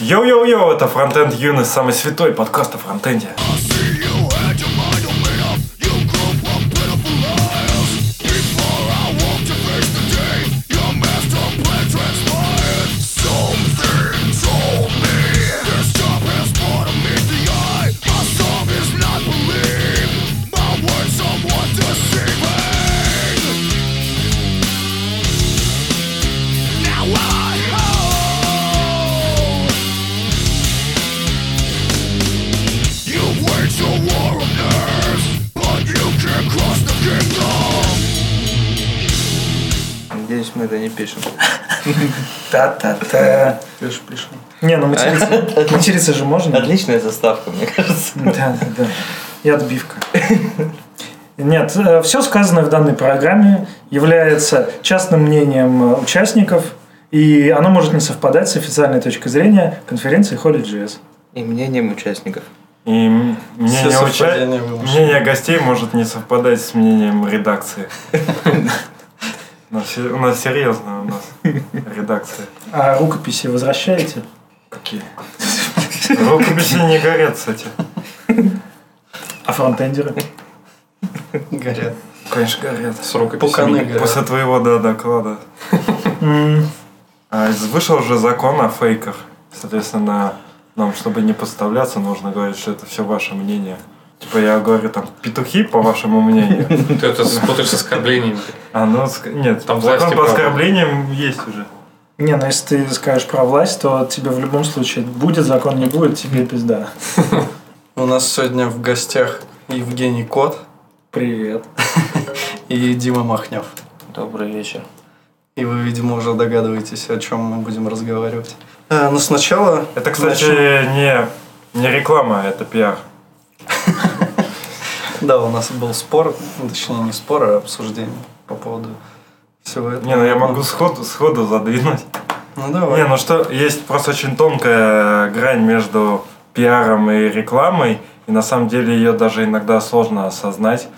Йоу-йоу-йоу, это Фронтенд Юность, самый святой подкаст о фронтенде. Та-та-та. Пишешь, пишем. Не, ну материться, материться же можно. Отличная заставка, мне кажется. Да, да, да. И отбивка. Нет, все сказанное в данной программе является частным мнением э, участников, и оно может не совпадать с официальной точкой зрения конференции Holy.js. И мнением участников. И мнение, уча- мнение гостей может не совпадать с мнением редакции. У нас се- У нас серьезно, у нас редакция. А рукописи возвращаете? Какие? Рукописи не горят, кстати. А фронтендеры? Горят. Конечно, горят. С рукописями. После- После твоего да, доклада. А, из- вышел уже закон о фейках. Соответственно, нам, чтобы не подставляться, нужно говорить, что это все ваше мнение. Типа я говорю там петухи, по вашему мнению. Ты это спутаешь с оскорблениями. А ну нет, Там закон власти по оскорблениям есть уже. Не, ну если ты скажешь про власть, то тебе в любом случае будет закон, не будет, тебе пизда. У нас сегодня в гостях Евгений Кот Привет. и Дима Махнев. Добрый вечер. И вы, видимо, уже догадываетесь, о чем мы будем разговаривать. Э, Но сначала... Это, кстати, начнем- не, не реклама, это пиар. Да, у нас был спор, точнее не спор, а обсуждение по поводу всего этого. Не, ну я могу сходу, сходу задвинуть. Ну давай. Не, ну что, есть просто очень тонкая грань между пиаром и рекламой, и на самом деле ее даже иногда сложно осознать.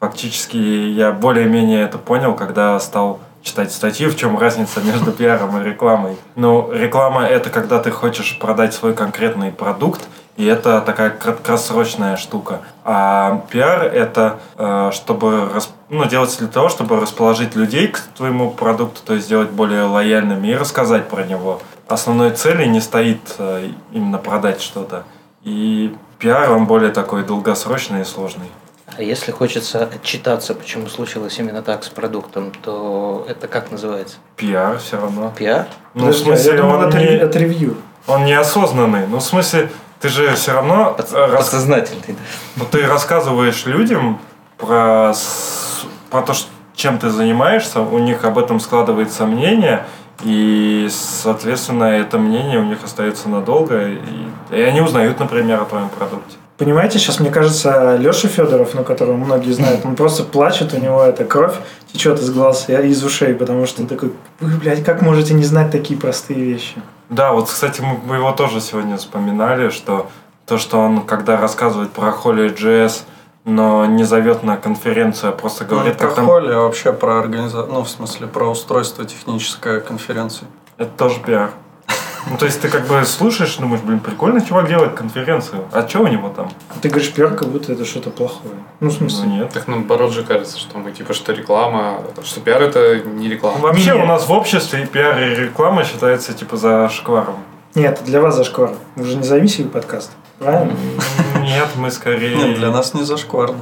Фактически я более-менее это понял, когда стал читать статьи, в чем разница между пиаром и рекламой. Ну, реклама это когда ты хочешь продать свой конкретный продукт, и это такая краткосрочная штука. А пиар это э, чтобы ну, делается для того, чтобы расположить людей к твоему продукту, то есть сделать более лояльными и рассказать про него. Основной цели не стоит э, именно продать что-то. И пиар он более такой долгосрочный и сложный. А если хочется отчитаться, почему случилось именно так с продуктом, то это как называется? Пиар все равно. Пиар? Ну, в Подожди, а смысле, я думал, он это, не- это ревью. он неосознанный. Ну, в смысле, ты же все равно Под- э, рас- Подсознательный. Ну, ты рассказываешь людям про, про то, чем ты занимаешься, у них об этом складывается мнение, и, соответственно, это мнение у них остается надолго, и, и они узнают, например, о твоем продукте. Понимаете, сейчас, мне кажется, Леша Федоров, ну, которого многие знают, он просто плачет, у него эта кровь течет из глаз и из ушей, потому что он такой, вы, блядь, как можете не знать такие простые вещи? Да, вот, кстати, мы его тоже сегодня вспоминали, что то, что он, когда рассказывает про Holy.js, но не зовет на конференцию, а просто Ну, говорит, не про там... холли, а вообще про организацию, ну, в смысле, про устройство технической конференции. Это тоже пиар. Ну, то есть ты как бы слушаешь, думаешь, блин, прикольно чувак делает конференцию. А что у него там? Ты говоришь пиар, как будто это что-то плохое. Ну, в Ну, смысле, нет. Так наоборот же кажется, что мы типа, что реклама, что пиар это не реклама. Вообще Нет. у нас в обществе и пиар и реклама считается типа за шкваром. нет, для вас зашквар. Вы же независимый подкаст, правильно? Нет, мы скорее... Нет, для нас не зашкварно.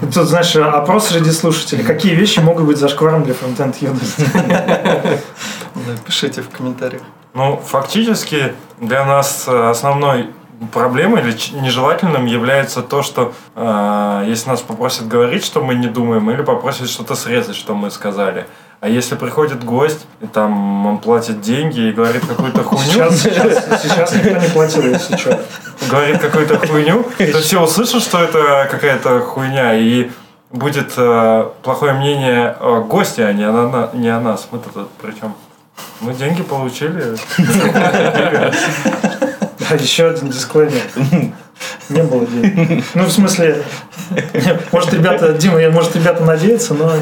Тут, знаешь, опрос среди слушателей. Какие вещи могут быть зашкваром для фронтенд юности? Да, пишите в комментариях. Ну, фактически для нас э, основной проблемой или нежелательным является то, что э, если нас попросят говорить, что мы не думаем, или попросят что-то срезать, что мы сказали. А если приходит гость, и там он платит деньги и говорит какую-то хуйню, Сейчас, сейчас, сейчас никто не платил, если что. говорит какую-то хуйню, то все услышат, что это какая-то хуйня, и будет э, плохое мнение о госте, а не о, на- не о нас. Мы тут причем мы деньги получили. Да, еще один дисклеймер. Не было денег. Ну, в смысле, может, ребята, Дима, может, ребята надеются, но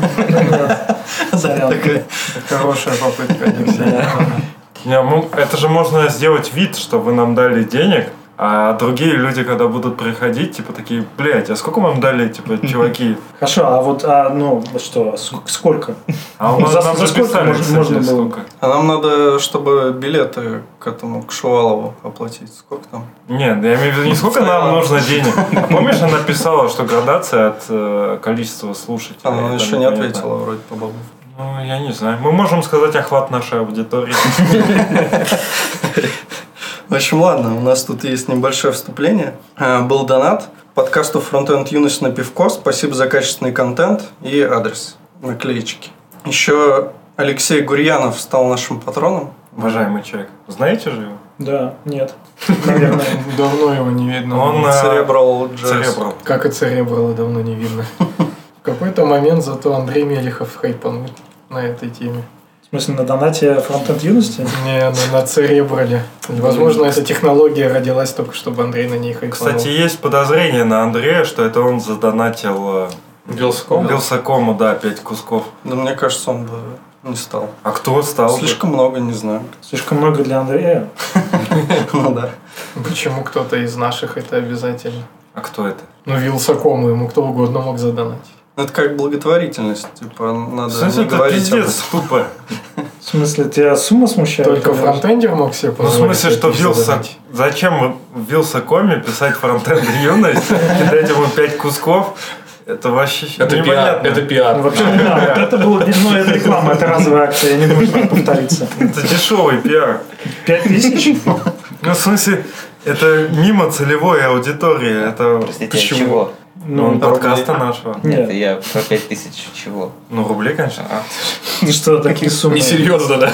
Хорошая попытка. Не, ну, это же можно сделать вид, что вы нам дали денег, а другие люди, когда будут приходить, типа такие, блядь, а сколько вам дали, типа, чуваки? Хорошо, а вот, а, ну, что, ск- сколько? А у нас За- нам за сколько можно- можно было? сколько. А нам надо, чтобы билеты к этому, к Шувалову оплатить. Сколько там? Нет, я имею в виду не сколько нам нужно денег. А помнишь, она писала, что градация от э, количества слушателей. Она еще не ответила вроде по бабу. Ну, я не знаю. Мы можем сказать охват нашей аудитории. В общем, ладно, у нас тут есть небольшое вступление. Э, Был донат подкасту Frontend Юность на пивко. Спасибо за качественный контент и адрес наклеечки. Еще Алексей Гурьянов стал нашим патроном. Уважаемый человек. Знаете же его? Да, нет, наверное. Давно его не видно. Он э, JS. Церебрал. Как и Церебрала давно не видно. В какой-то момент зато Андрей Мелехов хайпанул на этой теме. В смысле, на донате фронтенд юности? Не, на, на Церебрале. Возможно, эта технология родилась только, чтобы Андрей на ней хайпанул. Кстати, есть подозрение на Андрея, что это он задонатил э, Вилсаком? Вилсакому, да, пять кусков. Да мне кажется, он бы не стал. А кто стал? бы? Слишком много, не знаю. Слишком много для Андрея. Ну да. Почему кто-то из наших это обязательно? А кто это? Ну, Вилсакому ему кто угодно мог задонатить. Ну, Это как благотворительность. Типа, надо В смысле, не это говорить об пиздец тупо. В смысле, тебя сумма смущает? Только фронтендер мог себе Ну, в позволить. смысле, что Вилса... Зачем в Вилсакоме писать фронтенд юность, кидать ему пять кусков? Это вообще Это пиар. непонятно. Это Ну, пиар. Вообще, да, вот это было, ну, это реклама, это разовая акция, я не думаю, что это повторится. Это дешевый пиар. Пять тысяч? Ну, в смысле, это мимо целевой аудитории. Это Простите, почему? чего? Ну, Ну, подкаста нашего. Нет, Нет. я про пять тысяч чего? Ну, рублей, конечно. Ты что, такие суммы? Несерьезно, да?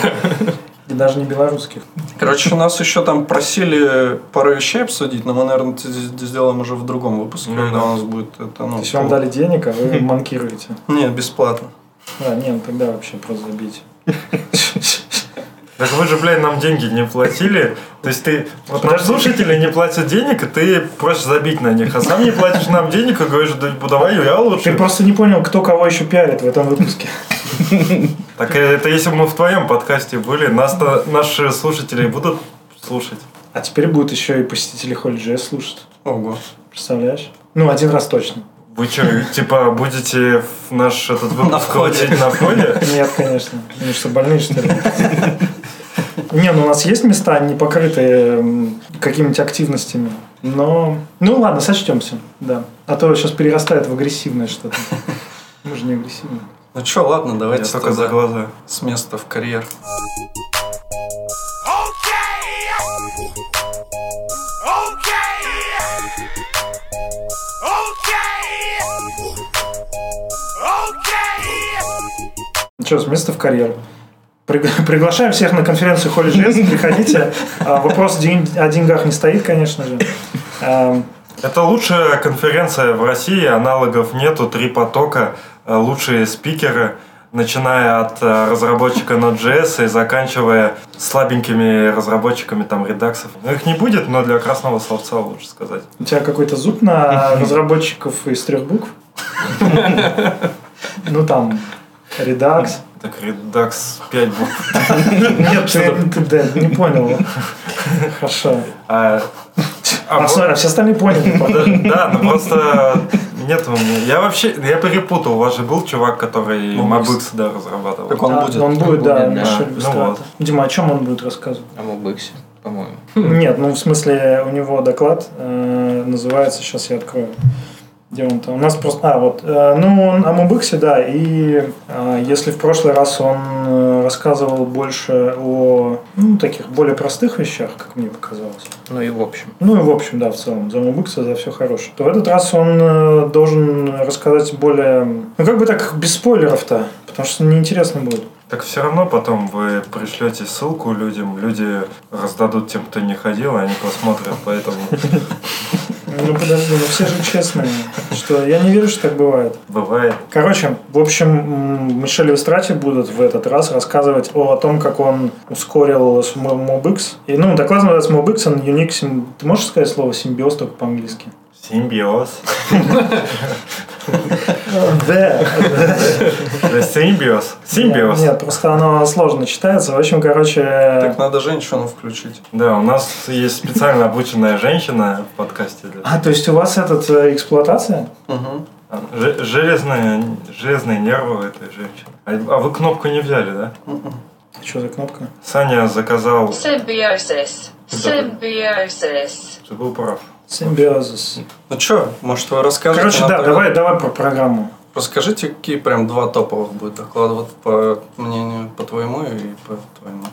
И даже не белорусских. Короче, нас еще там просили пару вещей обсудить, но мы, наверное, это сделаем уже в другом выпуске, Ну когда да. у нас будет это, ну... То есть вам дали денег, а вы манкируете. Нет, бесплатно. А, нет, ну тогда вообще просто забейте. Так вы же, блядь, нам деньги не платили. То есть ты... Вот нам Подожди. слушатели не платят денег, и ты просишь забить на них. А сам не платишь нам денег и говоришь, да давай я Ты лучше. просто не понял, кто кого еще пиарит в этом выпуске. Так это если бы мы в твоем подкасте были, нас наши слушатели будут слушать. А теперь будут еще и посетители Холли слушать. Ого. Представляешь? Ну, один раз точно. Вы что, типа, будете в наш этот выпуск На входе. на входе? Нет, конечно. Они что, больные, что ли? Не, ну у нас есть места, не покрытые какими-нибудь активностями. Но... Ну ладно, сочтемся, да. А то сейчас перерастает в агрессивное что-то. Мы же не агрессивные. Ну что, ладно, Я давайте только тогда за глаза. с места в карьер. Ну что, с места в карьеру. Пригла- Приглашаем всех на конференцию Холли Жест, приходите. А, Вопрос о деньгах не стоит, конечно же. А, Это лучшая конференция в России, аналогов нету, три потока, э, лучшие спикеры, начиная от э, разработчика Node.js и заканчивая слабенькими разработчиками там редаксов. Ну, их не будет, но для красного словца лучше сказать. У тебя какой-то зуб на разработчиков из трех букв? Ну там, Redux. Так, Redux 5 букв. Нет, ты, не понял. Хорошо. А, а, А, смотри, а все остальные поняли. Да, ну просто нет у меня. Я вообще, я перепутал. У вас же был чувак, который MobX. MobX, да, разрабатывал. Так он будет. Он будет, да, Ну. Дима, о чем он будет рассказывать? А MobX е, по-моему. Нет, ну в смысле у него доклад э, называется, сейчас я открою. Где он там? У нас просто... А, вот. э, ну, он о Мобиксе, да. И э, если в прошлый раз он э, рассказывал больше о ну, таких более простых вещах, как мне показалось. Ну и в общем. Ну и в общем, да, в целом, за Мобикса, за все хорошее. То в этот раз он э, должен рассказать более... Ну, как бы так, без спойлеров-то, потому что неинтересно будет. Так все равно потом вы пришлете ссылку людям, люди раздадут тем, кто не ходил, и они посмотрят, поэтому Ну, подожди, ну все же честные. Что, я не верю, что так бывает. бывает. Короче, в общем, Мишель и Страти будут в этот раз рассказывать о, о том, как он ускорил MobX. И, ну, доклад называется MobX and Unique Ты можешь сказать слово симбиоз только по-английски? Симбиоз. Да. Симбиоз. Симбиоз. Нет, просто оно сложно читается. В общем, короче... Так надо женщину включить. Да, у нас есть специально обученная женщина в подкасте. для- А, то есть у вас этот э, эксплуатация? Ж- Железные, железные нервы этой женщины. А а вы кнопку не взяли, да? Что за кнопка? Саня заказал, Symbiosis. Symbiosis. ты был прав. Симбиозис. Ну что, может вы расскажете? Короче, да, давай, давай про программу. Расскажите, какие прям два топовых будет доклада, вот по мнению, по твоему и по твоему.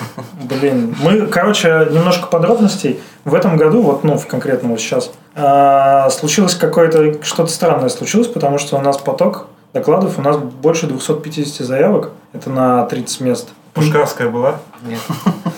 Блин, мы, короче, немножко подробностей. В этом году, вот, ну, в конкретно вот сейчас, а, случилось какое-то, что-то странное случилось, потому что у нас поток докладов, у нас больше 250 заявок, это на 30 мест. Пушкарская была? Нет.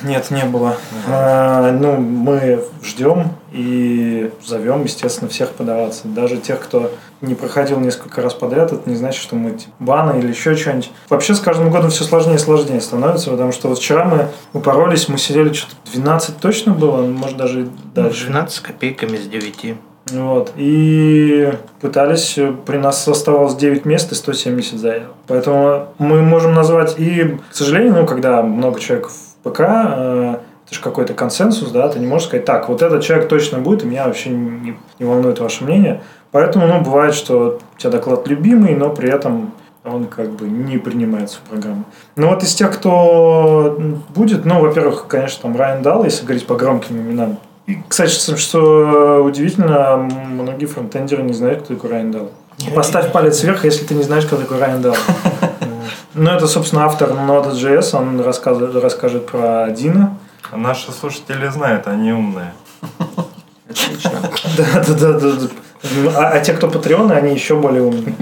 Нет, не было. А, ну, мы ждем и зовем, естественно, всех подаваться. Даже тех, кто не проходил несколько раз подряд, это не значит, что мы типа, баны или еще что-нибудь. Вообще с каждым годом все сложнее и сложнее становится, потому что вот вчера мы упоролись, мы сидели что-то 12 точно было, может даже и дальше. 12 с копейками с 9. Вот. И пытались, э, при нас оставалось 9 мест и 170 заявок. Поэтому мы можем назвать и, к сожалению, ну, когда много человек в ПК, э, это же какой-то консенсус, да, ты не можешь сказать, так, вот этот человек точно будет, и меня вообще не, не волнует ваше мнение. Поэтому, ну, бывает, что у тебя доклад любимый, но при этом он как бы не принимается в программу. Ну вот из тех, кто будет, ну, во-первых, конечно, там Райан Дал, если говорить по громким именам. И, кстати, что- удивительно, многие фронтендеры не знают, кто такой Райан Дал. Поставь палец вверх, если ты не знаешь, кто такой Райан Дал. Ну, это, собственно, автор Node.js, он расскажет про Дина. А Наши слушатели знают, они умные. Отлично. Да, да, да, да. да. А, а те, кто патреоны, они еще более умные.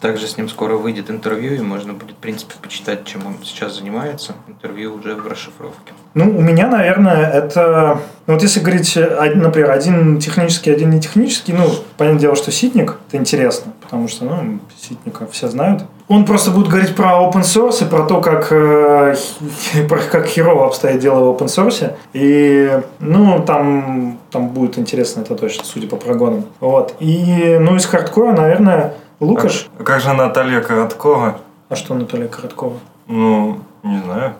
Также с ним скоро выйдет интервью, и можно будет, в принципе, почитать, чем он сейчас занимается. Интервью уже в расшифровке. Ну, у меня, наверное, это... Ну, вот если говорить, например, один технический, один не технический, ну, понятное дело, что ситник, это интересно, потому что, ну, ситника все знают. Он просто будет говорить про open source и про то, как, э, про как херово обстоят дела в open source. И, ну, там, там будет интересно, это точно, судя по прогонам. Вот. И, ну, из хардкора, наверное, Лукаш. А как же Наталья Короткова? А что Наталья Короткова? Ну, не знаю.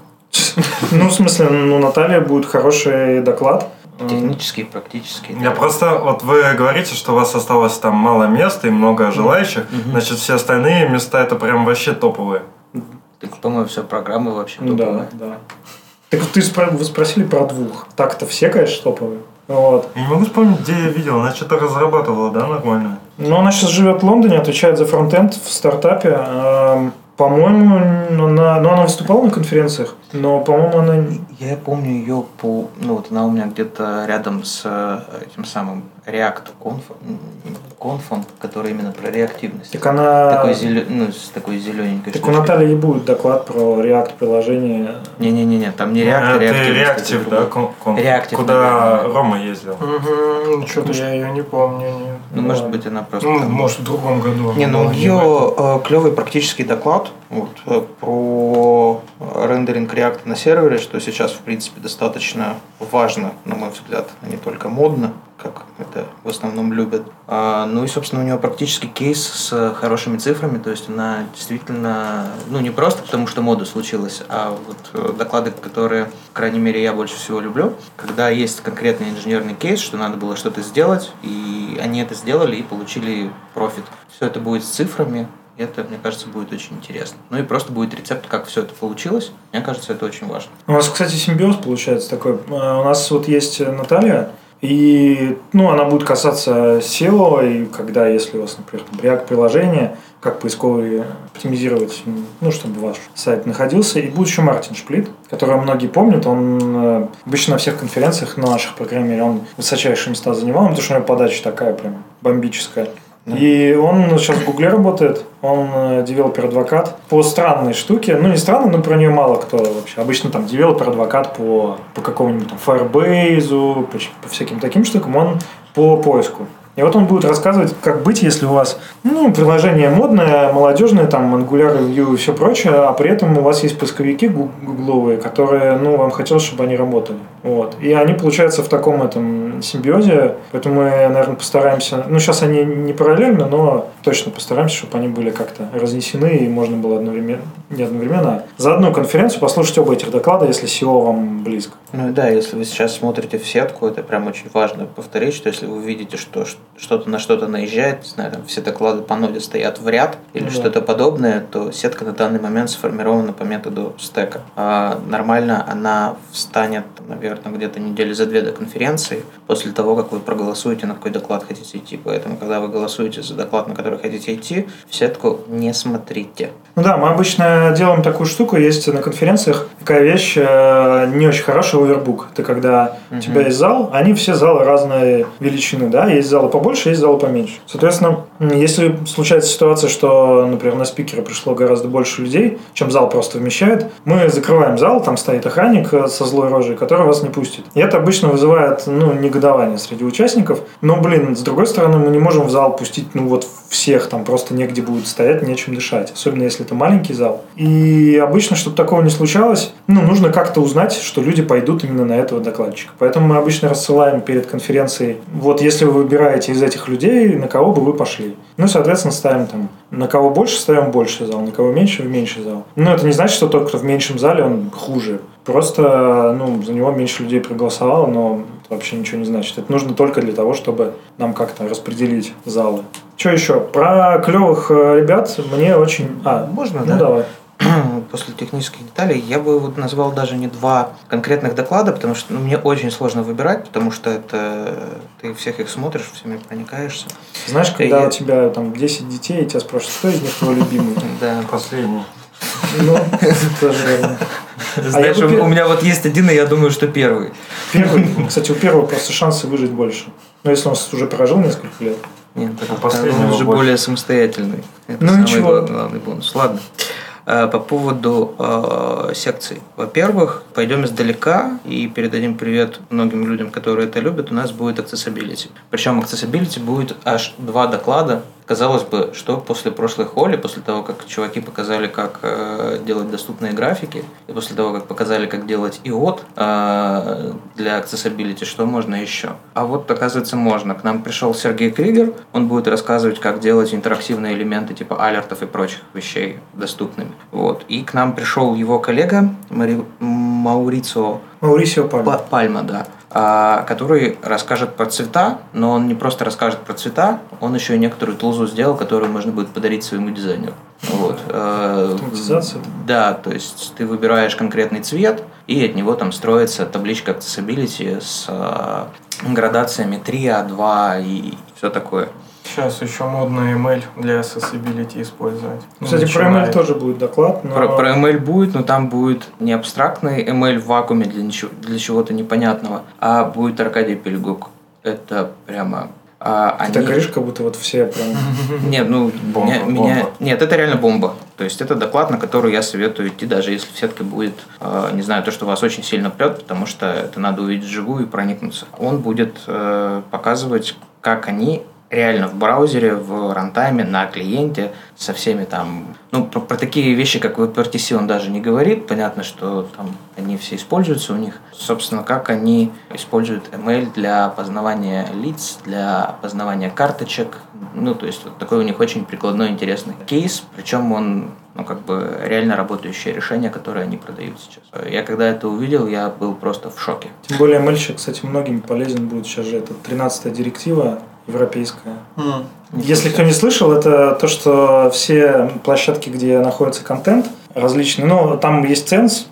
Ну, в смысле, ну, Наталья будет хороший доклад. Технический, практический. Я просто, вот вы говорите, что у вас осталось там мало мест и много желающих, значит, все остальные места это прям вообще топовые. Так, по-моему, вся программа вообще топовая. да, да. Так вот ты спро- вы спросили про двух. Так-то все, конечно, топовые. Вот. Я не могу вспомнить, где я видел, она что-то разрабатывала, да, нормально? Но она сейчас живет в Лондоне, отвечает за фронтенд в стартапе. Эм, По-моему, она, ну, она выступала на конференциях, но, по-моему, она... Я помню ее по... Ну, вот она у меня где-то рядом с э, этим самым React конфом, конфом который именно про реактивность. Так она... Такой зелё- ну, с такой зелененькой Так у Натальи и будет доклад про React приложение. Не-не-не, там не React, а реактивность. реактив, да, кон- Реактив, куда наверное. Рома ездил. Угу, что-то я ее не помню. не- Ну, может быть, она просто... Ну, там- может, в другом году. Не, ну у в нее клевый практический доклад вот, э, про рендеринг React на сервере, что сейчас, в принципе, достаточно важно, на мой взгляд, а не только модно, как это в основном любят. А, ну и, собственно, у нее практически кейс с хорошими цифрами, то есть она действительно, ну не просто потому, что мода случилась, а вот э, доклады, которые, крайней мере, я больше всего люблю, когда есть конкретный инженерный кейс, что надо было что-то сделать, и они это сделали и получили профит. Все это будет с цифрами, это, мне кажется, будет очень интересно. Ну и просто будет рецепт, как все это получилось. Мне кажется, это очень важно. У нас, кстати, симбиоз получается такой. Э, У нас вот есть Наталья, и ну, она будет касаться SEO, и когда, если у вас, например, React-приложение, как поисковые оптимизировать, ну, чтобы ваш сайт находился. И будет еще Мартин Шплит, которого многие помнят. Он э, обычно на всех конференциях на наших, мере, он высочайшие места занимал, потому что у него подача такая прям бомбическая. И он сейчас в Гугле работает, он э, developer advocate по странной штуке. Ну, не странно, но про нее мало кто вообще. Обычно там developer advocate по, по какому-нибудь там Firebase, по, по всяким таким штукам, он по поиску. И вот он будет рассказывать, как быть, если у вас ну, приложение модное, молодежное, там, Angular, Vue и все прочее, а при этом у вас есть поисковики гу- гугловые, которые, ну, вам хотелось, чтобы они работали. Вот. И они, получается, в таком этом симбиозе, поэтому мы, наверное, постараемся, ну, сейчас они не параллельно, но точно постараемся, чтобы они были как-то разнесены, и можно было одновременно, не одновременно, а за одну конференцию послушать оба этих доклада, если SEO вам близко. Ну да, если вы сейчас смотрите в сетку, это прям очень важно повторить, что если вы видите, что ш- что-то на что-то наезжает, не знаю, там все доклады по ноде стоят в ряд или Ну да. что-то подобное, то сетка на данный момент сформирована по методу стека. А нормально она встанет, наверное, где-то недели за две до конференции, после того, как вы проголосуете, на какой доклад хотите идти. Поэтому, когда вы голосуете за доклад, на который хотите идти, в сетку не смотрите. Ну да, мы обычно делаем такую штуку, есть на конференциях такая вещь, э, не очень хорошая овербук. Это когда у тебя есть зал, они все залы разной величины, да, есть залы побольше, есть залы поменьше. Соответственно, если случается ситуация, что, например, на спикера пришло гораздо больше людей, чем зал просто вмещает, мы закрываем зал, там стоит охранник э, со злой рожей, который вас не пустит. И это обычно вызывает, ну, негодование среди участников. Но, блин, с другой стороны, мы не можем в зал пустить, ну, вот всех, там просто негде будет стоять, нечем дышать. Особенно, если это маленький зал. И обычно, чтобы такого не случалось, ну, нужно как-то узнать, что люди пойдут именно на этого докладчика. Поэтому мы обычно рассылаем перед конференцией, вот если вы выбираете из этих людей, на кого бы вы пошли. Ну, соответственно, ставим там, на кого больше ставим больше зал, на кого меньше в меньший зал. Но это не значит, что тот, кто в меньшем зале, он хуже. Просто, ну, за него меньше людей проголосовало, но это вообще ничего не значит. Это нужно только для того, чтобы нам как-то распределить залы. Что еще? Про клевых э, ребят мне очень... А, Можно, ну да? давай. после технических деталей, я бы вот назвал даже не два конкретных доклада, потому что ну, мне очень сложно выбирать, потому что это ты всех их смотришь, всеми проникаешься. Знаешь, когда Я- у тебя там 10 детей, и тебя спрашивают, кто из них твой любимый? Да. Последний. Ну, тоже верно. Знаешь, я бы у меня вот есть один, и я думаю, что первый. Первый, кстати, у первого просто шансы выжить больше. Но если он уже прожил несколько лет. Нет, последнего он уже больше. более самостоятельный. Это Ну, самый ничего. главный, главный бонус. Ладно. Э, По поводу э, секций. Во-первых, пойдем издалека и передадим привет многим людям, которые это любят. У нас будет accessibility. Причем accessibility будет аж два доклада. Казалось бы, что после прошлой холли, после того, как чуваки показали, как э, делать доступные графики, и после того, как показали, как делать иот э, для accessibility, что можно еще? А вот, оказывается, можно. К нам пришел Сергей Кригер, он будет рассказывать, как делать интерактивные элементы типа алертов и прочих вещей доступными. Вот. И к нам пришел его коллега Мари... Маурицио Маурисио Пальма. Па- Пальма, да. А, который расскажет про цвета, но он не просто расскажет про цвета, он еще и некоторую тулзу сделал, которую можно будет подарить своему дизайнеру. Вот. Э. Да, то есть ты выбираешь конкретный цвет, и от него там строится табличка accessibility с э, градациями 3, А2 и все такое. Сейчас еще модно ML для accessibility использовать. Кстати, про Начинает. ML тоже будет доклад. Но... Про, про ML будет, но там будет не абстрактный ML в вакууме для, ничего, для чего-то непонятного, а будет Аркадий Пельгук. Это прямо... а, Ты так они- говоришь, как будто вот все прям... Нет, ну, Бомба, меня. Нет, это реально бомба. То есть это доклад, на который я советую идти, даже если в сетке будет, э, не знаю, то, что вас очень сильно прет, потому что это надо увидеть вживую и проникнуться. Он будет э, показывать, как они реально в браузере, в рантайме, на клиенте, со всеми там... Ну, про, про такие вещи, как WebRTC он даже не говорит. Понятно, что там они все используются у них. Собственно, как они используют ML для познавания лиц, для опознавания карточек. Ну, то есть, вот такой у них очень прикладной, интересный кейс. Причем он ну, как бы реально работающее решение, которое они продают сейчас. Я когда это увидел, я был просто в шоке. Тем более ML, кстати, многим полезен будет сейчас же. Это 13 директива европейская. М. Если кто не слышал, это то, что все площадки, где находится контент, различные, ну, там есть ценз,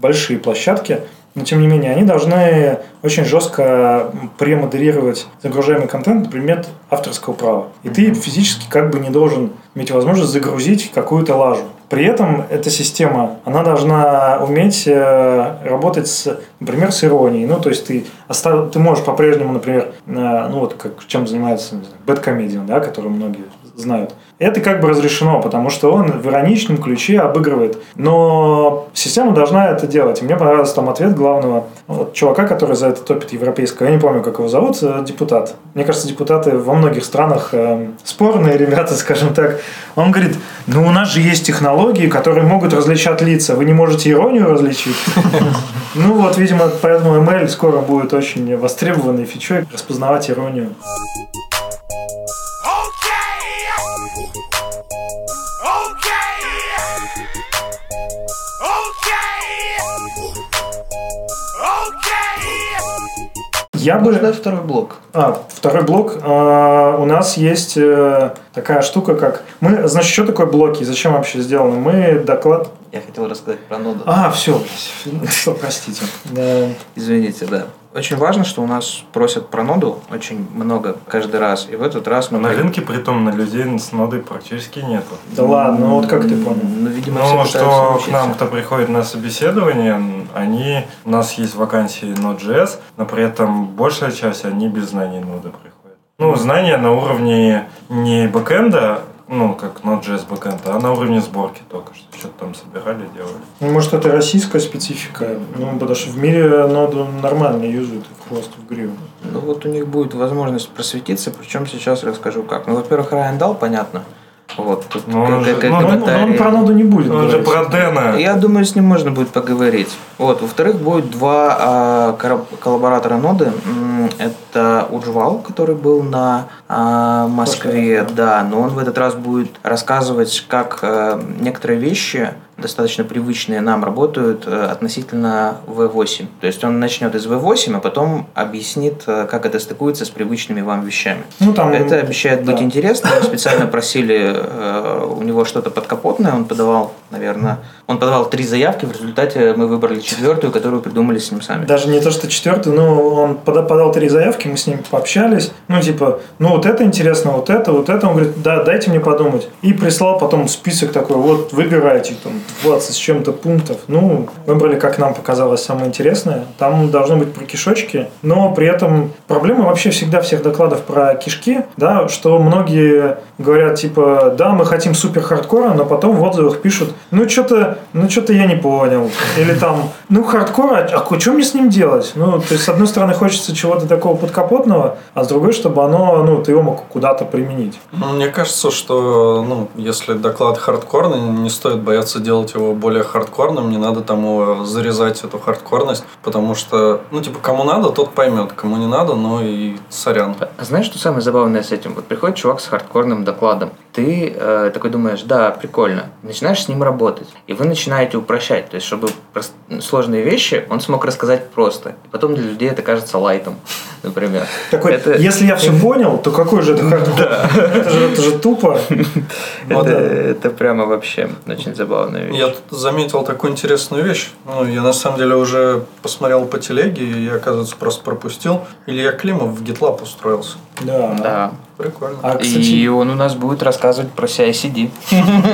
большие площадки, но тем не менее, они должны очень жестко премодерировать загружаемый контент на предмет авторского права. И ты физически как бы не должен иметь возможность загрузить какую-то лажу. При этом эта система, она должна уметь э, работать, с, например, с иронией. Ну, то есть ты, остав- ты можешь по-прежнему, например, э, ну вот как чем занимается не знаю, Bad Comedian, да, который многие знают. Это как бы разрешено, потому что он в ироничном ключе обыгрывает. Но система должна это делать. И мне понравился там ответ главного вот, чувака, который за это топит европейского. Я не помню, как его зовут, э, депутат. Мне кажется, депутаты во многих странах э, спорные ребята, скажем так. Он говорит, ну у нас же есть технологии, которые могут различать лица. Вы не можете иронию различить? Ну вот, видимо, поэтому ML скоро будет очень востребованной фичой распознавать иронию. Я бы... Можно второй блок. А, второй блок. А, у нас есть э, такая штука, как... Мы, значит, что такое блоки? Зачем вообще сделаны? Мы доклад... Я хотел рассказать про ноду. А, все, что, простите. Да. Извините, да. Очень важно, что у нас просят про ноду очень много каждый раз. И в этот раз мы... На рынке, притом, на людей с нодой практически нету. Да ладно, ну вот как ты понял? Ну, видимо, Ну, что к нам, кто приходит на собеседование, они, у нас есть вакансии Node.js, но при этом большая часть, они без знаний ноды приходят. Ну, знания на уровне не бэкэнда, ну, как Node.js бэкэнда, а на уровне сборки только что. Что-то там собирали, делали. Ну, может, это российская специфика. Ну, потому что в мире ноду нормально юзают и в хвост, в гриву. Ну вот у них будет возможность просветиться, причем сейчас расскажу как. Ну, во-первых, Райан дал, понятно. Вот, тут Ну, он же- ну, Но он, про ноду не будет Он же про Дэна. Я думаю, с ним можно будет поговорить. Вот, во-вторых, будет два а, кора- коллаборатора ноды. Это Уджвал, который был на а, Москве, да, но он в этот раз будет рассказывать, как э, некоторые вещи достаточно привычные нам работают э, относительно V8. То есть он начнет из V8, а потом объяснит, э, как это стыкуется с привычными вам вещами. Ну, там... Это обещает быть да. интересно. Мы специально просили э, у него что-то подкапотное. Он подавал, наверное, он подавал три заявки. В результате мы выбрали четвертую, которую придумали с ним сами. Даже не то, что четвертый, но он пода- подал три заявки, мы с ним пообщались. Ну, типа, ну вот это интересно, вот это, вот это. Он говорит, да, дайте мне подумать. И прислал потом список такой, вот выбирайте, там, 20 с чем-то пунктов. Ну, выбрали, как нам показалось, самое интересное. Там должны быть про кишочки, но при этом проблема вообще всегда всех докладов про кишки, да, что многие говорят, типа, да, мы хотим супер хардкора, но потом в отзывах пишут, ну, что-то, ну, что-то я не понял. Или там, ну, хардкор, а, а что мне с ним делать? Ну, то есть, с одной стороны, хочется чего-то такого подкапотного, а с другой, чтобы оно, ну, ты его мог куда-то применить. Ну, Мне кажется, что ну, если доклад хардкорный, не стоит бояться делать его более хардкорным, не надо его зарезать, эту хардкорность, потому что, ну, типа, кому надо, тот поймет, кому не надо, ну и сорян. А знаешь, что самое забавное с этим? Вот приходит чувак с хардкорным докладом. Ты э, такой думаешь, да, прикольно. Начинаешь с ним работать. И вы начинаете упрощать. То есть, чтобы прост- сложные вещи он смог рассказать просто. И потом для людей это кажется лайтом, например. Такой, Это- если я все понял, то какой же это хардкор? Это же, это же тупо. Это, да. это прямо вообще очень забавная вещь. Я заметил такую интересную вещь. Ну, я на самом деле уже посмотрел по телеге, и я, оказывается, просто пропустил. Илья Климов в GitLab устроился. Да. Да. Прикольно. А, И кстати, он у нас будет рассказывать про CI-CD.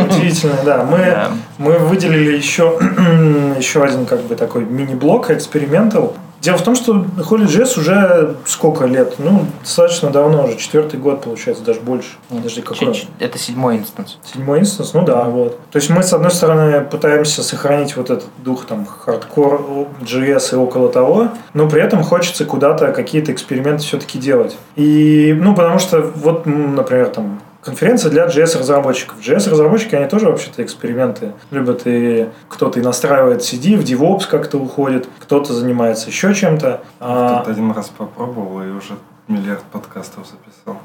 удивительно, да. Мы, Да. мы выделили еще, еще один как бы такой мини-блок, экспериментал. Дело в том, что HolyJS уже сколько лет? Ну, достаточно давно уже, четвертый год получается, даже больше. Подожди, какой? Это седьмой инстанс. Седьмой инстанс, ну да, вот. То есть мы, с одной стороны, пытаемся сохранить вот этот дух там хардкор, JS и около того, но при этом хочется куда-то какие-то эксперименты все-таки делать. И, ну, потому что вот, например, там конференция для JS-разработчиков. JS-разработчики, они тоже вообще-то эксперименты любят. И кто-то и настраивает CD, в DevOps как-то уходит, кто-то занимается еще чем-то. А, Тут один раз попробовал и уже миллиард подкастов записал.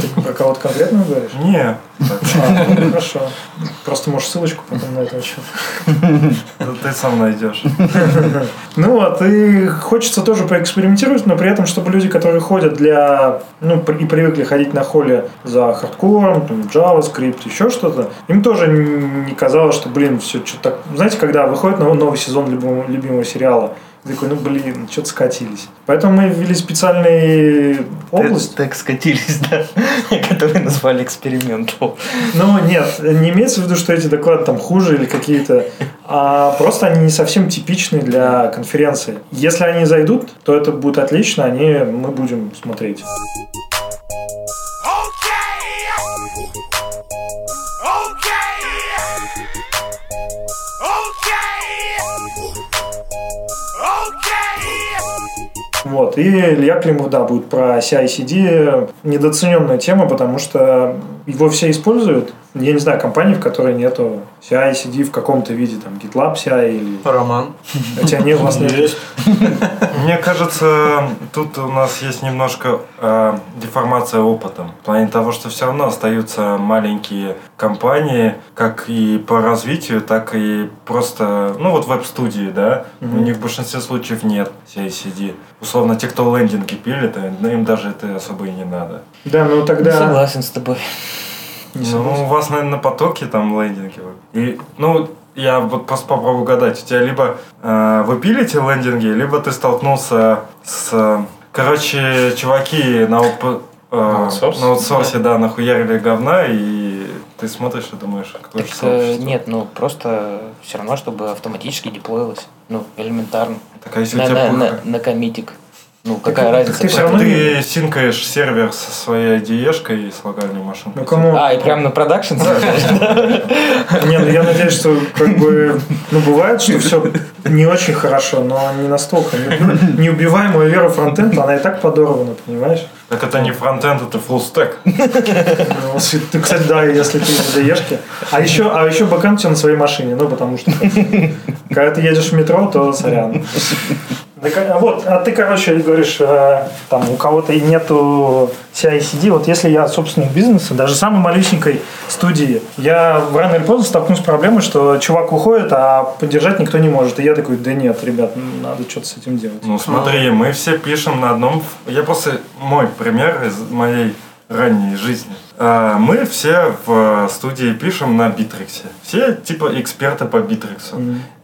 Ты про кого-то конкретно говоришь? Не, А, ну, хорошо. Просто можешь ссылочку потом на это еще. ну, ты сам найдешь. Ну вот, и хочется тоже поэкспериментировать, но при этом, чтобы люди, которые ходят для, ну, и привыкли ходить на холле за хардкором, там, JavaScript, еще что-то, им тоже не казалось, что, блин, все что-то так... Знаете, когда выходит новый, сезон любимого сериала, ты такой, ну, блин, что-то скатились. Поэтому мы ввели специальные области. Так скатились, да, которые назвали экспериментом. Ну, нет, не имеется в виду, что эти доклады там хуже или какие-то, а просто они не совсем типичны для конференции. Если они зайдут, то это будет отлично, они, мы будем смотреть. Вот. И Илья Климов, да, будет про CI-CD. Недооцененная тема, потому что его все используют. Я не знаю компании, в которой нету CI-CD в каком-то виде, там, GitLab CI или... Роман. Хотя нет, у вас нет. Есть. Мне кажется, тут у нас есть немножко э, деформация опыта. В плане того, что все равно остаются маленькие компании, как и по развитию, так и просто, ну вот веб-студии, да, у них в большинстве случаев нет CI-CD. Условно, те, кто лендинги пилит, ну, им даже это особо и не надо. Да, ну тогда... Согласен с тобой. Не ну, согласен. у вас, наверное, на потоке там лендинги. И, ну, я вот просто попробую угадать. У тебя либо э, вы пилите лендинги, либо ты столкнулся с... Короче, чуваки на, оп- э, На аутсорсе? на аутсорсе, да, нахуярили говна, и ты смотришь и думаешь, Так же сообщество. нет, ну просто все равно, чтобы автоматически деплоилось. Ну, элементарно. Так а если у На, тебя на, на, пуха? на коммитик. Ну, какая так разница? ты правда? равно Ты синкаешь сервер со своей IDE-шкой и с локальной машинкой. Ну, кому... А, и прям на продакшн? Не, ну я надеюсь, что как бы, ну бывает, что все не очень хорошо, но не настолько. Не- Неубиваемая вера в фронтенд, она и так подорвана, понимаешь? Так это не фронтенд, это full stack. Ну, ты, Кстати, да, если ты в ДЕшке. А еще, а еще бэкэнд у тебя на своей машине, ну потому что когда ты едешь в метро, то сорян. Так, а вот, а ты, короче, говоришь, э, там у кого-то и нету CI-CD. Вот если я собственник бизнеса, даже самой малюсенькой студии, я рано или поздно столкнусь с проблемой, что чувак уходит, а поддержать никто не может. И я такой, да нет, ребят, надо что-то с этим делать. Ну смотри, мы все пишем на одном... Я просто... Мой пример из моей ранней жизни. А, Мы все в студии пишем на Битриксе. Все типа эксперты по Битриксу.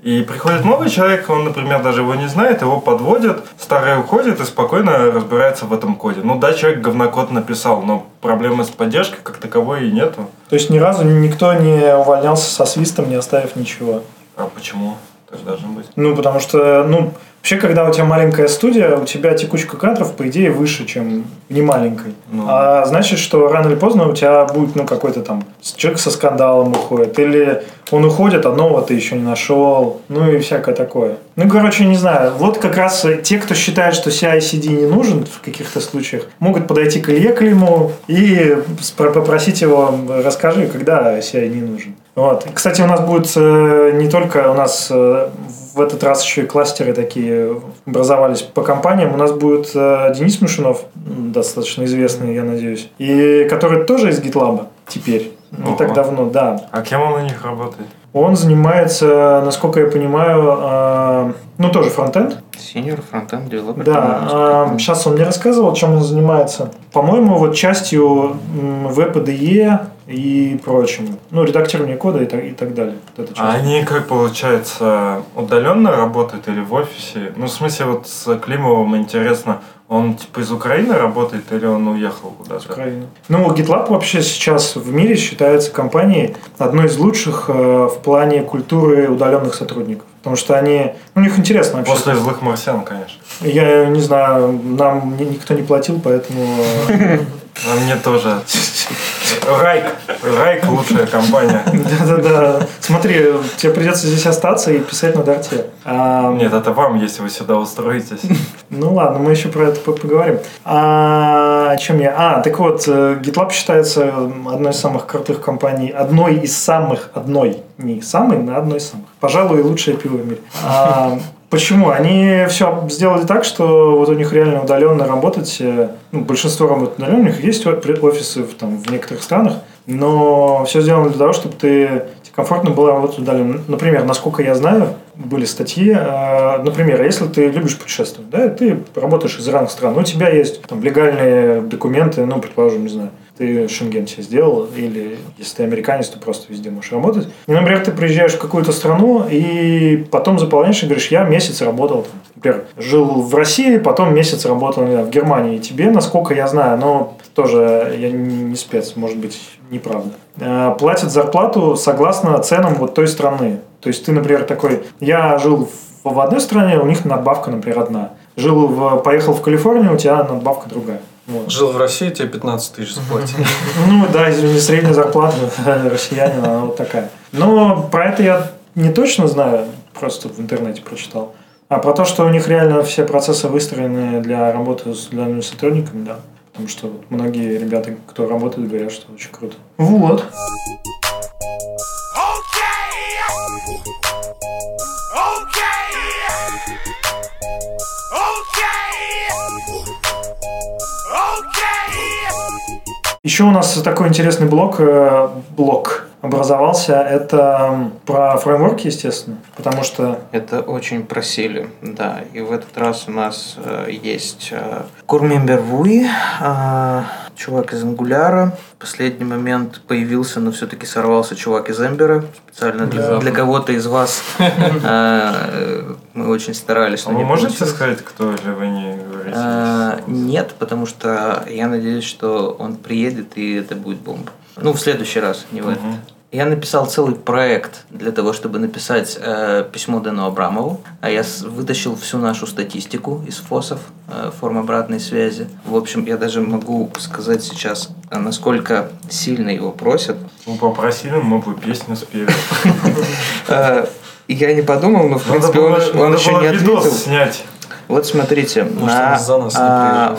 И приходит новый человек, он, например, даже его не знает, его подводят, старый уходит и спокойно разбирается в этом коде. Ну да, человек говнокод написал, но проблемы с поддержкой как таковой и нету. То есть ни разу никто не увольнялся со свистом, не оставив ничего. А почему? Должно быть. Ну, потому что, ну, вообще, когда у тебя маленькая студия, у тебя текучка кадров, по идее, выше, чем не маленькой. Ну. А значит, что рано или поздно у тебя будет, ну, какой-то там человек со скандалом уходит. Или он уходит, а нового ты еще не нашел. Ну, и всякое такое. Ну, короче, не знаю. Вот как раз те, кто считает, что CI-CD не нужен в каких-то случаях, могут подойти к Илье Климу и попросить его, расскажи, когда CI не нужен. Вот. Кстати, у нас будет э, не только у нас э, в этот раз еще и кластеры такие образовались по компаниям. У нас будет э, Денис Мишунов, достаточно известный, я надеюсь, и который тоже из GitLab теперь. Не Ого. так давно, да. А кем он у них работает? Он занимается, насколько я понимаю, э, ну тоже фронтенд. Senior фронтенд девелопер. Да, сейчас он мне рассказывал, чем он занимается. По-моему, вот частью веб-IDE и прочим. Ну, редактирование кода и так, и так далее. Вот эта А они, как получается, удаленно работают или в офисе? Ну, в смысле, вот с Климовым интересно, он типа из Украины работает или он уехал куда-то? Украины. Ну, GitLab вообще сейчас в мире считается компанией одной из лучших э, в плане культуры удаленных сотрудников. Потому что они... Ну, у них интересно вообще. После злых марсиан, конечно. Я не знаю, нам ни- никто не платил, поэтому... э, А мне тоже. Райк. Райк лучшая компания. Да-да-да. Смотри, тебе придется здесь остаться и писать на дарте. А, Нет, это вам, если вы сюда устроитесь. Ну ладно, мы еще про это по- поговорим. А, о чем я? А, так вот, э, GitLab считается одной из самых крутых компаний, одной из самых, одной, не самой, но одной из самых. Пожалуй, лучшее пиво в мире. А, Почему? Они все сделали так, что вот у них реально удаленно работать, э, ну, большинство работает удаленно, у них есть офисы в, там, в некоторых странах, но все сделано для того, чтобы ты комфортно было работать удаленно. Например, насколько я знаю, были статьи, э, например, если ты любишь путешествовать, да, ты работаешь из разных стран, у тебя есть там легальные документы, ну, предположим, не знаю, ты шенген себе сделал, или если ты американец, то просто везде можешь работать. И, например, ты приезжаешь в какую-то страну, и потом заполняешь и говоришь, я месяц работал, например, жил в России, потом месяц работал в Германии. И тебе, насколько я знаю, но тоже я не спец, может быть, неправда. Э, Платят зарплату согласно ценам вот той страны. То есть ты, например, такой, я жил в одной стране, у них надбавка, например, одна. Жил в, поехал в Калифорнию, у тебя надбавка другая. Вот. Жил в России, тебе 15 тысяч заплатили. Ну да, извини, средняя зарплата россиянина, она вот такая. Но про это я не точно знаю, просто в интернете прочитал. А про то, что у них реально все процессы выстроены для работы с удаленными сотрудниками, да. Потому что многие ребята, кто работает, говорят, что очень круто. Вот. Еще у нас такой интересный блок, э, блок образовался. Это про фреймворки, естественно. Потому что Это очень просили, да. И в этот раз у нас э, есть э, member Vui, э, чувак из Angular. В последний момент появился, но все-таки сорвался чувак из Ember. Специально для, для кого-то из вас. Э, Мы очень старались, А вы можете получилось. сказать, кто или вы не говорите? Э, Нет, потому что я надеюсь, что он приедет и это будет бомба. Ну, в следующий раз, не в этот. Я написал целый проект для того, чтобы написать э, письмо Дэну Абрамову. А я вытащил всю нашу статистику из ФОСов, э, форм обратной связи. В общем, я даже могу сказать сейчас, а, насколько сильно его просят. Вы попросили, мы бы песню спели. Э, Я не подумал, но в принципе он, еще не ответил. снять. Вот смотрите, Может, на за нас а,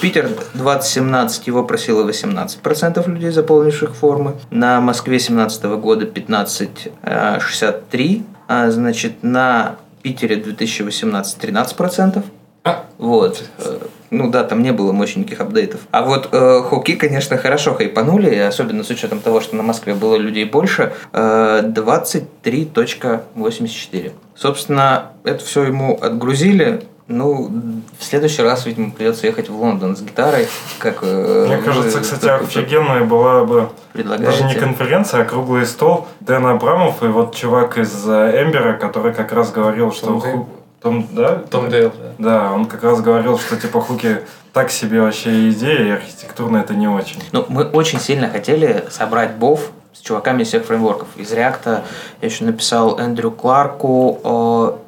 Питер 2017 его просило 18% людей, заполнивших формы. На Москве 17 года 15,63. А, значит, на Питере 2018 13%. А. Вот. Э, Ну да, там не было мощненьких апдейтов. А вот э, Хуки, конечно, хорошо хайпанули, особенно с учетом того, что на Москве было людей больше, э, 23.84. Собственно, это все ему отгрузили. Ну, в следующий раз, видимо, придется ехать в Лондон с гитарой, как э, Мне кажется, кстати, офигенная была бы даже не конференция, а круглый стол. Дэн Абрамов и вот чувак из э, Эмбера, который как раз говорил, что... Том Том, да? Том Дейл, да. Да, он как раз говорил, что типа хуки так себе вообще идея, и архитектурно это не очень. Ну, мы очень сильно хотели собрать бов с чуваками из всех фреймворков. Из React я еще написал Эндрю Кларку, э,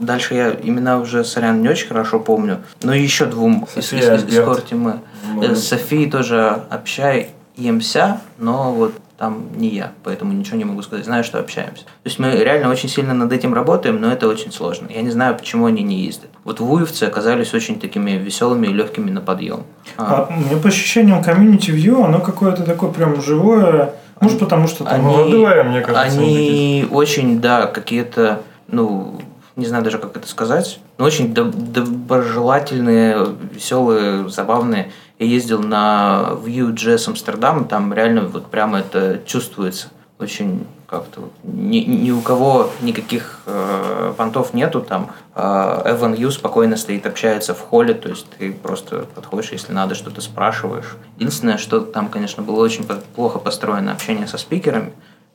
Дальше я имена уже, сорян, не очень хорошо помню. Но еще двум из, София из, из core team. Мы- Э, С Софией тоже общаемся, но вот там не я, поэтому ничего не могу сказать. Знаю, что общаемся. То есть мы реально очень сильно над этим работаем, но это очень сложно. Я не знаю, почему они не ездят. Вот вуевцы оказались очень такими веселыми и легкими на подъем. А, а, мне по ощущениям комьюнити view, оно какое-то такое прям живое. Может, потому что там... Они- Молодое, мне кажется, Они очень, да, какие-то, ну, не знаю даже, как это сказать, но очень доб- доброжелательные, веселые, забавные. Я ездил на Vue.js Амстердам, там реально вот прямо это чувствуется. Очень как-то вот ни, ни у кого никаких э, понтов нету, там э, Эван Ю спокойно стоит, общается в холле, то есть ты просто подходишь, если надо, что-то спрашиваешь. Единственное, что там, конечно, было очень плохо построено общение со спикерами,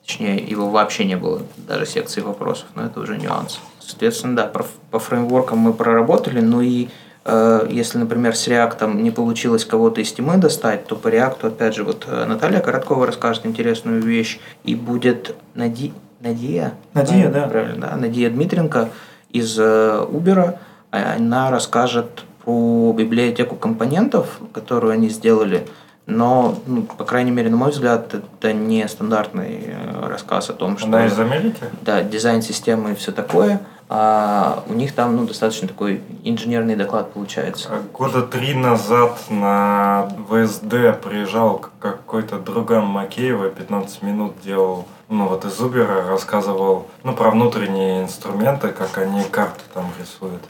Точнее, его вообще не было, даже секции вопросов, но это уже нюанс. Соответственно, да, про- по фреймворкам мы проработали, ну и э, если, например, с React не получилось кого-то из тимы достать, то по React, опять же, вот э, Наталья Короткова расскажет интересную вещь, и будет Нади... Надия? Надия, Правильно, да. Правильно, да. Надия Дмитренко из э, Uber. Она расскажет про библиотеку компонентов, которую они сделали. Но, ну, по крайней мере, на мой взгляд, это не стандартный э, рассказ о том, что Она из Америки? да, дизайн системы и все такое. А у них там ну, достаточно такой инженерный доклад получается. А Года три назад на ВСД приезжал какой-то друган Макеева, 15 минут делал, ну вот из Убера рассказывал, ну про внутренние инструменты, как они карты там рисуют.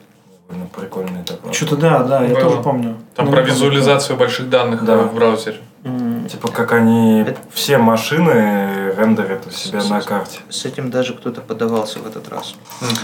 Довольно прикольный доклад. Что-то да, да, я Было. тоже помню. Там Ну, про не помню. визуализацию больших данных Да. э, в браузере. М, Типа как они Это- все машины рендерят у себя на карте. С этим даже кто-то подавался в этот раз.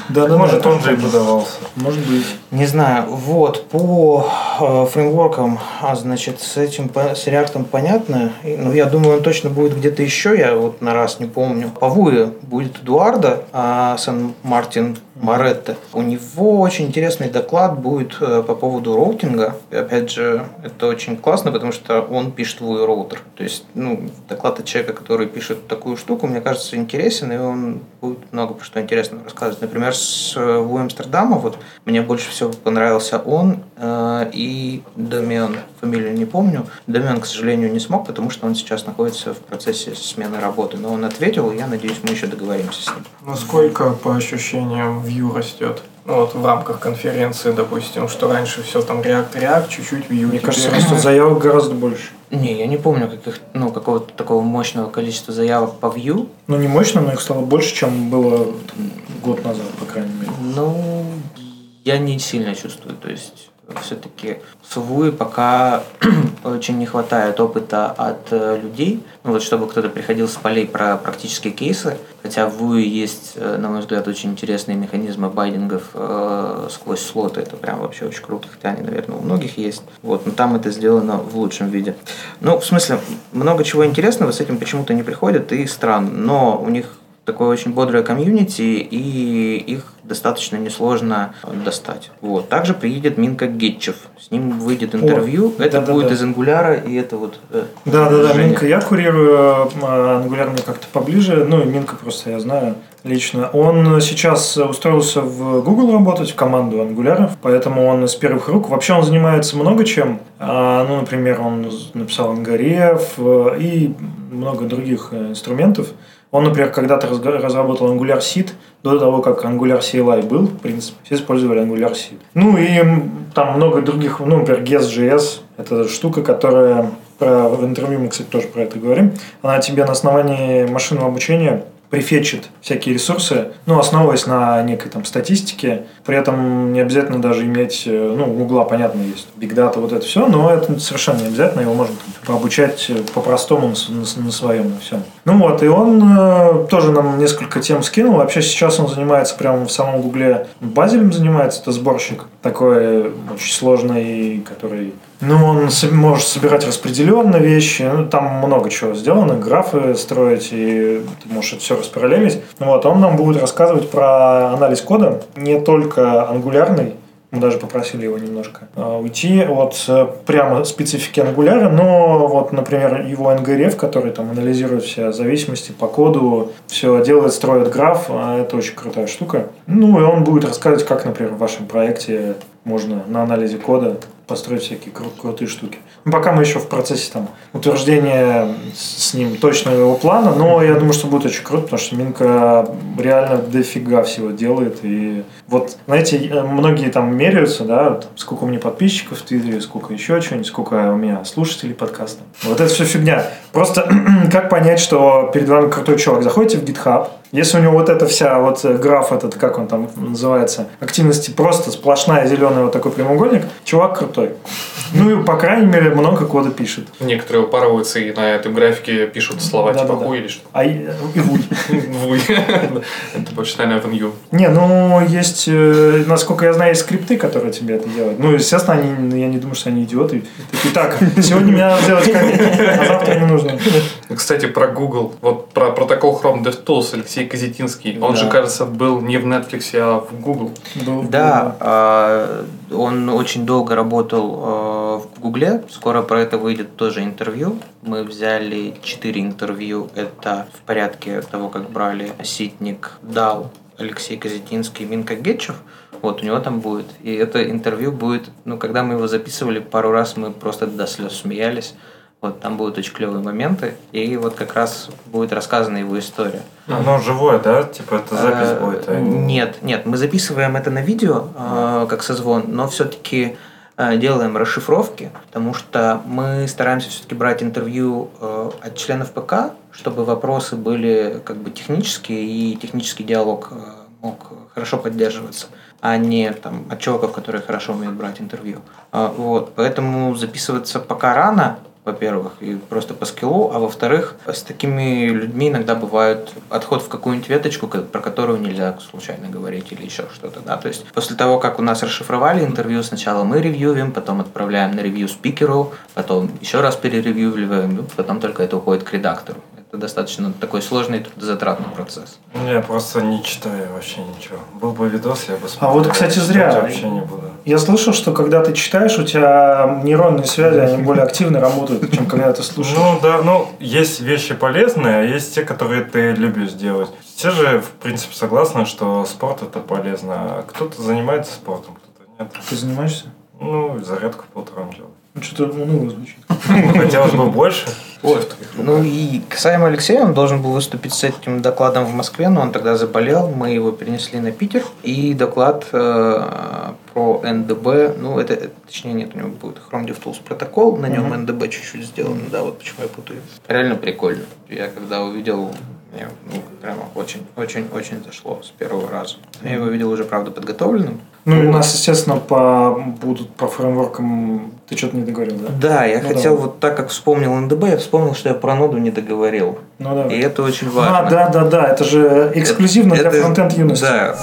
Да, да, Может да, он же и подавался. Может быть. Не знаю, вот, по э, фреймворкам, а, значит, с этим, с React понятно. И, Ну, я думаю, он точно будет где-то еще, я вот на раз не помню. По Vue будет Эдуарда, а Сан-Мартин Моретто. У него очень интересный доклад будет э, по поводу роутинга. И, опять же, это очень классно, потому что он пишет Vue Router. То есть, ну, доклад от человека, который пишет такую штуку, мне кажется, интересен, и он будет много про что интересного рассказывать. Например, с э, Вуе Амстердама, вот, мне больше всего понравился он э, и Домен. Фамилию не помню. Домен, к сожалению, не смог, потому что он сейчас находится в процессе смены работы. Но он ответил, и я надеюсь, мы еще договоримся с ним. Насколько, по ощущениям, Vue растет? Ну, вот в рамках конференции, допустим, что раньше все там React, React, чуть-чуть Vue. Мне кажется, растут заявок гораздо больше. Не, я не помню каких, ну, какого-то такого мощного количества заявок по Vue. Ну, не мощно, но их стало больше, чем было там, год назад, по крайней мере. Ну, я не сильно чувствую. То есть, все-таки с Vue пока очень не хватает опыта от э, людей, ну, вот, чтобы кто-то приходил с полей про практические кейсы. Хотя в Vue есть, э, на мой взгляд, очень интересные механизмы байдингов э, сквозь слоты. Это прям вообще очень круто. Хотя они, наверное, у многих есть. Вот, но там это сделано в лучшем виде. Ну, в смысле, много чего интересного с этим почему-то не приходит и странно. Но у них такое очень бодрое комьюнити, и их достаточно несложно достать. Вот. Также приедет Минка Гетчев. С ним выйдет интервью. это да-да-да. будет из ангуляра, и это вот... э, Да, да, да. Минка я курирую, а Angular мне как-то поближе, ну и Минка просто я знаю лично. Он сейчас устроился в Google работать, в команду ангуляров, поэтому он из первых рук. Вообще он занимается много чем. А, Ну, например, он написал Ангарев э, и много других э, инструментов. Он, например, когда-то разработал Angular Seed до того, как Angular CLI был, в принципе, все использовали Angular Seed. Ну и там много других, ну, например, GES.js, это штука, которая про, в интервью мы, кстати, тоже про это говорим. Она тебе на основании машинного обучения прифетчит всякие ресурсы, ну, основываясь на некой там статистике. При этом не обязательно даже иметь, э, ну, у Гугла, понятно, есть Big Data, вот это все, но это совершенно не обязательно, его можно там, обучать э, по-простому на, на на своем, на всем. Ну вот, и он э, тоже нам несколько тем скинул. Вообще сейчас он занимается прямо в самом Гугле базелем занимается, это сборщик такой э, очень сложный, который ну, он может собирать распределенные вещи, ну, там много чего сделано, графы строить, и ты можешь это все распараллелить. Вот, он нам будет рассказывать про анализ кода, не только ангулярный, мы даже попросили его немножко э, уйти от э, прямо специфики ангуляра, но вот, например, его NGRF, который там анализирует все зависимости по коду, все делает, строит граф, а это очень крутая штука. Ну, и он будет рассказывать, как, например, в вашем проекте можно на анализе кода построить всякие кру- крутые штуки. Ну, пока мы еще в процессе там утверждения с ним точного его плана, но я думаю, что будет очень круто, потому что Минка реально дофига всего делает. И вот, знаете, э, многие там меряются, да, там, сколько у меня подписчиков в Твиттере, сколько еще чего-нибудь, сколько у меня слушателей подкаста. Вот это все фигня. Просто как понять, что перед вами крутой чувак? Заходите в GitHub, если у него вот эта вся вот э, граф этот, как он там называется, активности просто сплошная зеленая вот такой прямоугольник, чувак крутой. Ну и, по крайней мере, много кода пишет. Некоторые упарываются и на этом графике пишут слова типа Да-да-да. хуй или что. А и, вуй. Вуй. Это больше, наверное, в Нью. Не, ну есть, э, насколько я знаю, есть скрипты, которые тебе это делают. Ну, естественно, они, я не думаю, что они идиоты. Такие, так, сегодня мне надо сделать коммит, а завтра не нужно. Кстати, про Google. Вот про протокол Chrome DevTools Алексей Казетинский. Он Да. же, кажется, был не в Netflix, а в Google. Да, а, он очень долго работал э, в Гугле. Скоро про это выйдет тоже интервью. Мы взяли четыре интервью. Это в порядке того, как брали Ситник, Дал, Алексей Казетинский, Минка Гетчев. Вот, у него там будет. И это интервью будет, ну, когда мы его записывали, пару раз мы просто до слез смеялись. Вот, там будут очень клевые моменты. И вот как раз будет рассказана его история. Оно живое, да? Типа это запись Э, будет? а не- Нет, нет, мы записываем это на видео, э, как созвон, но все-таки делаем расшифровки, потому что мы стараемся все-таки брать интервью э, от членов ПК, чтобы вопросы были как бы технические и технический диалог э, мог хорошо поддерживаться, а не там от чуваков, которые хорошо умеют брать интервью. А, Вот, поэтому записываться пока рано, во-первых, и просто по скиллу, а во-вторых, с такими людьми иногда бывает отход в какую-нибудь веточку, про которую нельзя случайно говорить или еще что-то, да, то есть после того, как у нас расшифровали интервью, сначала мы ревьюем, потом отправляем на ревью спикеру, потом еще раз переревьювливаем, и потом только это уходит к редактору. Это достаточно такой сложный трудозатратный процесс. Я просто не читаю вообще ничего. Был бы видос, я бы А смотрел. вот, кстати, зря. вообще не буду. Я слышал, что когда ты читаешь, у тебя нейронные связи, они более активно работают, чем когда ты слушаешь. Ну да, ну есть вещи полезные, а есть те, которые ты любишь делать. Все же, в принципе, согласны, что спорт это полезно. А кто-то занимается спортом, кто-то нет. Ты занимаешься? Ну, зарядку по утрам делаю. Ну, что-то уныло звучит. Хотелось бы больше. Вот. Ну и касаемо Алексея, он должен был выступить с этим докладом в Москве, но он тогда заболел, мы его перенесли на Питер. И доклад э, про НДБ, ну это, э, точнее нет, у него будет Chrome DevTools протокол, на нем НДБ чуть-чуть сделан, да, вот почему я путаю. Реально прикольно. Я когда увидел, мне ну, прямо очень-очень-очень зашло с первого раза. Я его видел уже, правда, подготовленным. Ну, и у нас, естественно, по, будут по фреймворкам... Ты что-то не договорил, да? Да, я Ну, хотел, да. вот так как вспомнил НДБ, я вспомнил, что я про ноду не договорил. Ну, да. И это очень важно. А, да, да, да, это же эксклюзивно для Это- фронтенд юности. Да.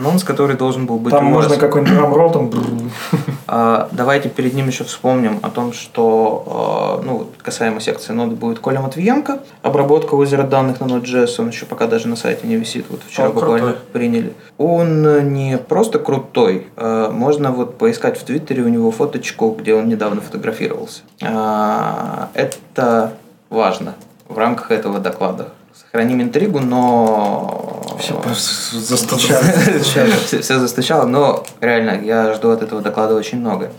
Анонс, который должен был быть Там у можно какой-нибудь драмролл там... А, Давайте перед ним еще вспомним о том, что, а, ну, касаемо секции ноды будет Коля Матвиенко, обработка озера данных на Node.js, он еще пока даже на сайте не висит, вот вчера Он буквально крутой. приняли. Он э, не просто крутой, а, можно вот поискать в Твиттере у него фоточку, где он недавно фотографировался. Это важно в рамках этого доклада. Сохраним интригу, но... Все просто застучали. все, все застучало, но реально я жду от этого доклада очень много.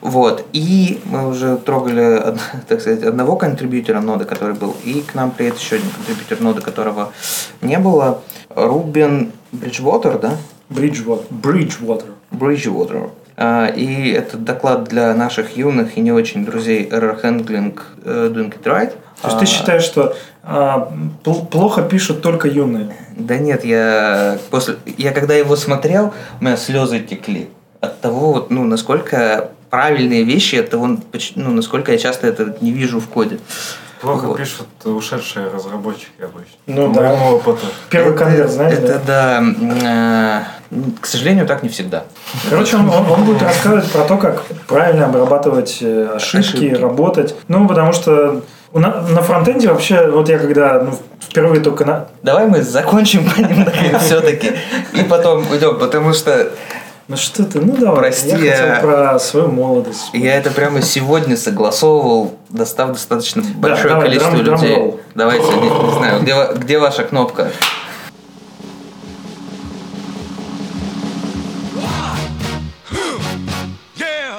Вот. И мы уже трогали, так сказать, одного контрибьютора ноды, который был, и к нам приедет еще один контрибьютор ноды, которого не было. Рубин Бриджвотер, да? Bridgewater. Bridgewater. Bridgewater. А, И этот доклад для наших юных и не очень друзей Error Handling э, Doing It Right. То есть ты А, считаешь, что а, пл- плохо пишут только юные? Да нет, я после, я когда его смотрел, у меня слезы текли от того, вот, ну, насколько правильные вещи, от того, поч- ну, насколько я часто это не вижу в коде. Плохо Вот. пишут ушедшие разработчики обычно. Ну По да. моему опыту. Первый конверт, знаешь, это да? да. К сожалению, так не всегда. Короче, он, он- он будет рассказывать про то, как правильно обрабатывать э, ошибки, Ошибки. работать. Ну, потому что на, на фронтенде вообще, вот я когда ну, впервые только на... Давай мы закончим все-таки и потом уйдем, потому что Ну что ты, ну давай. Прости, я я- хотел про свою молодость. я это прямо сегодня согласовывал, достав достаточно большое давай, количество драм- людей. драмролл. Давайте, не, не знаю, где, где ваша кнопка?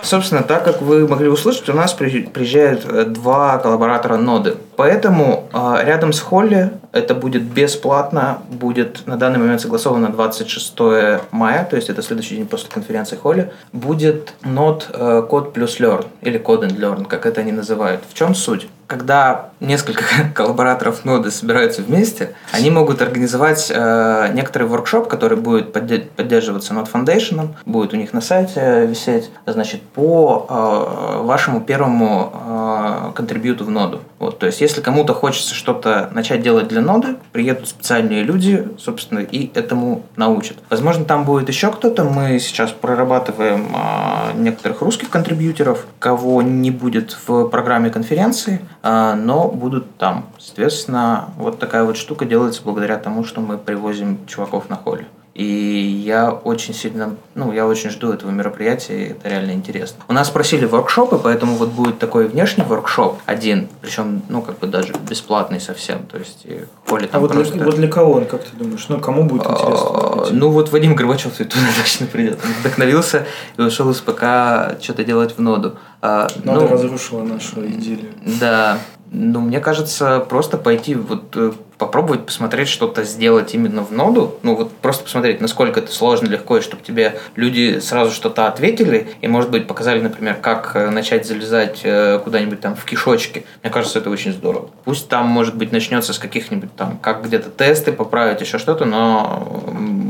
Собственно, так как вы могли услышать, у нас при- приезжают э, два коллаборатора ноды. Поэтому э, рядом с Холли это будет бесплатно, будет на данный момент согласовано 26 мая, то есть это следующий день после конференции Холли, будет нод э, код плюс learn или code and learn, как это они называют. В чем суть? Когда несколько коллабораторов ноды собираются вместе, они могут организовать э, некоторый воркшоп, который будет подде- поддерживаться Node Foundation, будет у них на сайте висеть, значит, по э, вашему первому э, контрибьюту в ноду. Вот, то есть, если кому-то хочется что-то начать делать для ноды, приедут специальные люди, собственно, и этому научат. Возможно, там будет еще кто-то. Мы сейчас прорабатываем э, некоторых русских контрибьюторов, кого не будет в программе конференции, э, но будут там. Соответственно, вот такая вот штука делается благодаря тому, что мы привозим чуваков на холле. И я очень сильно, ну, я очень жду этого мероприятия, и это реально интересно. У нас просили воркшопы, поэтому вот будет такой внешний воркшоп один, причем, ну, как бы даже бесплатный совсем, то есть Холли А там вот для, просто... вот для кого он, как ты думаешь? Ну, кому будет интересно? А, идти? Ну вот Вадим Горбачев туда точно придет. Он вдохновился и ушел из ПК что-то делать в ноду. А, Надо ну, разрушила нашу идиллию. да. Ну, мне кажется, просто пойти вот э, попробовать посмотреть что-то сделать именно в ноду. Ну, вот просто посмотреть, насколько это сложно, легко, и чтобы тебе люди сразу что-то ответили, и, может быть, показали, например, как э, начать залезать э, куда-нибудь там в кишочки. Мне кажется, это очень здорово. Пусть там, может быть, начнется с каких-нибудь там, как где-то тесты поправить, еще что-то, но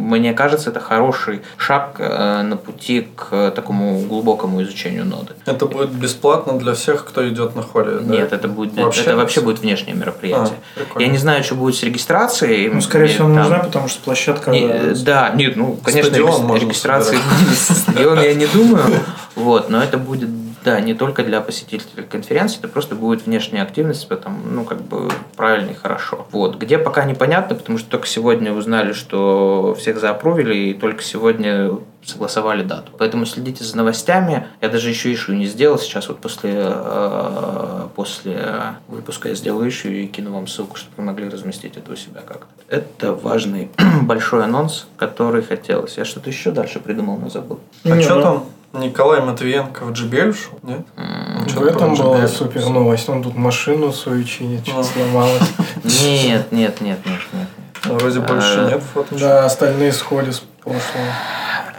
мне кажется, это хороший шаг э, на пути к такому глубокому изучению ноды. Это будет бесплатно для всех, кто идет на да? Нет, это будет Вообще это не вообще будет внешнее мероприятие. А, прикольно. Я не знаю, что будет с регистрацией. Ну, скорее всего, там- нужна, потому что площадка... Не, э, да, нет, ну, конечно, Стадион регистрации стадион я не думаю, вот, но это будет Да, не только для посетителей конференции, это просто будет внешняя активность, потому, ну, как бы правильно и хорошо. Вот. Где пока непонятно, потому что только сегодня узнали, что всех заапрувили, и только сегодня согласовали дату. Поэтому следите за новостями. Я даже еще ишу не сделал. Сейчас вот после, э, после выпуска я сделаю ищу и кину вам ссылку, чтобы вы могли разместить это у себя как-то. Это важный большой анонс, который хотелось. Я что-то еще дальше придумал, но забыл. А Не, что ну- там? Николай Матвиенко в ушел, нет? Ну, В этом была JBL? супер новость. Он тут машину свою чинит, Ну. что сломалась. Нет, нет, нет, нет, нет. Ну, Вроде больше А, нет фото. Да, остальные с холи с прошлого.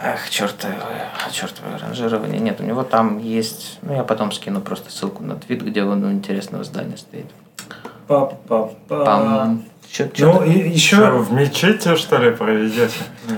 Ах, чертовое, чертовое ранжирование. Нет, у него там есть... Ну, я потом скину просто ссылку на твит, где он у интересного здания стоит. Па-па-па. Пам. Чё- Ну, и Что, еще... в мечети, что ли, проведете?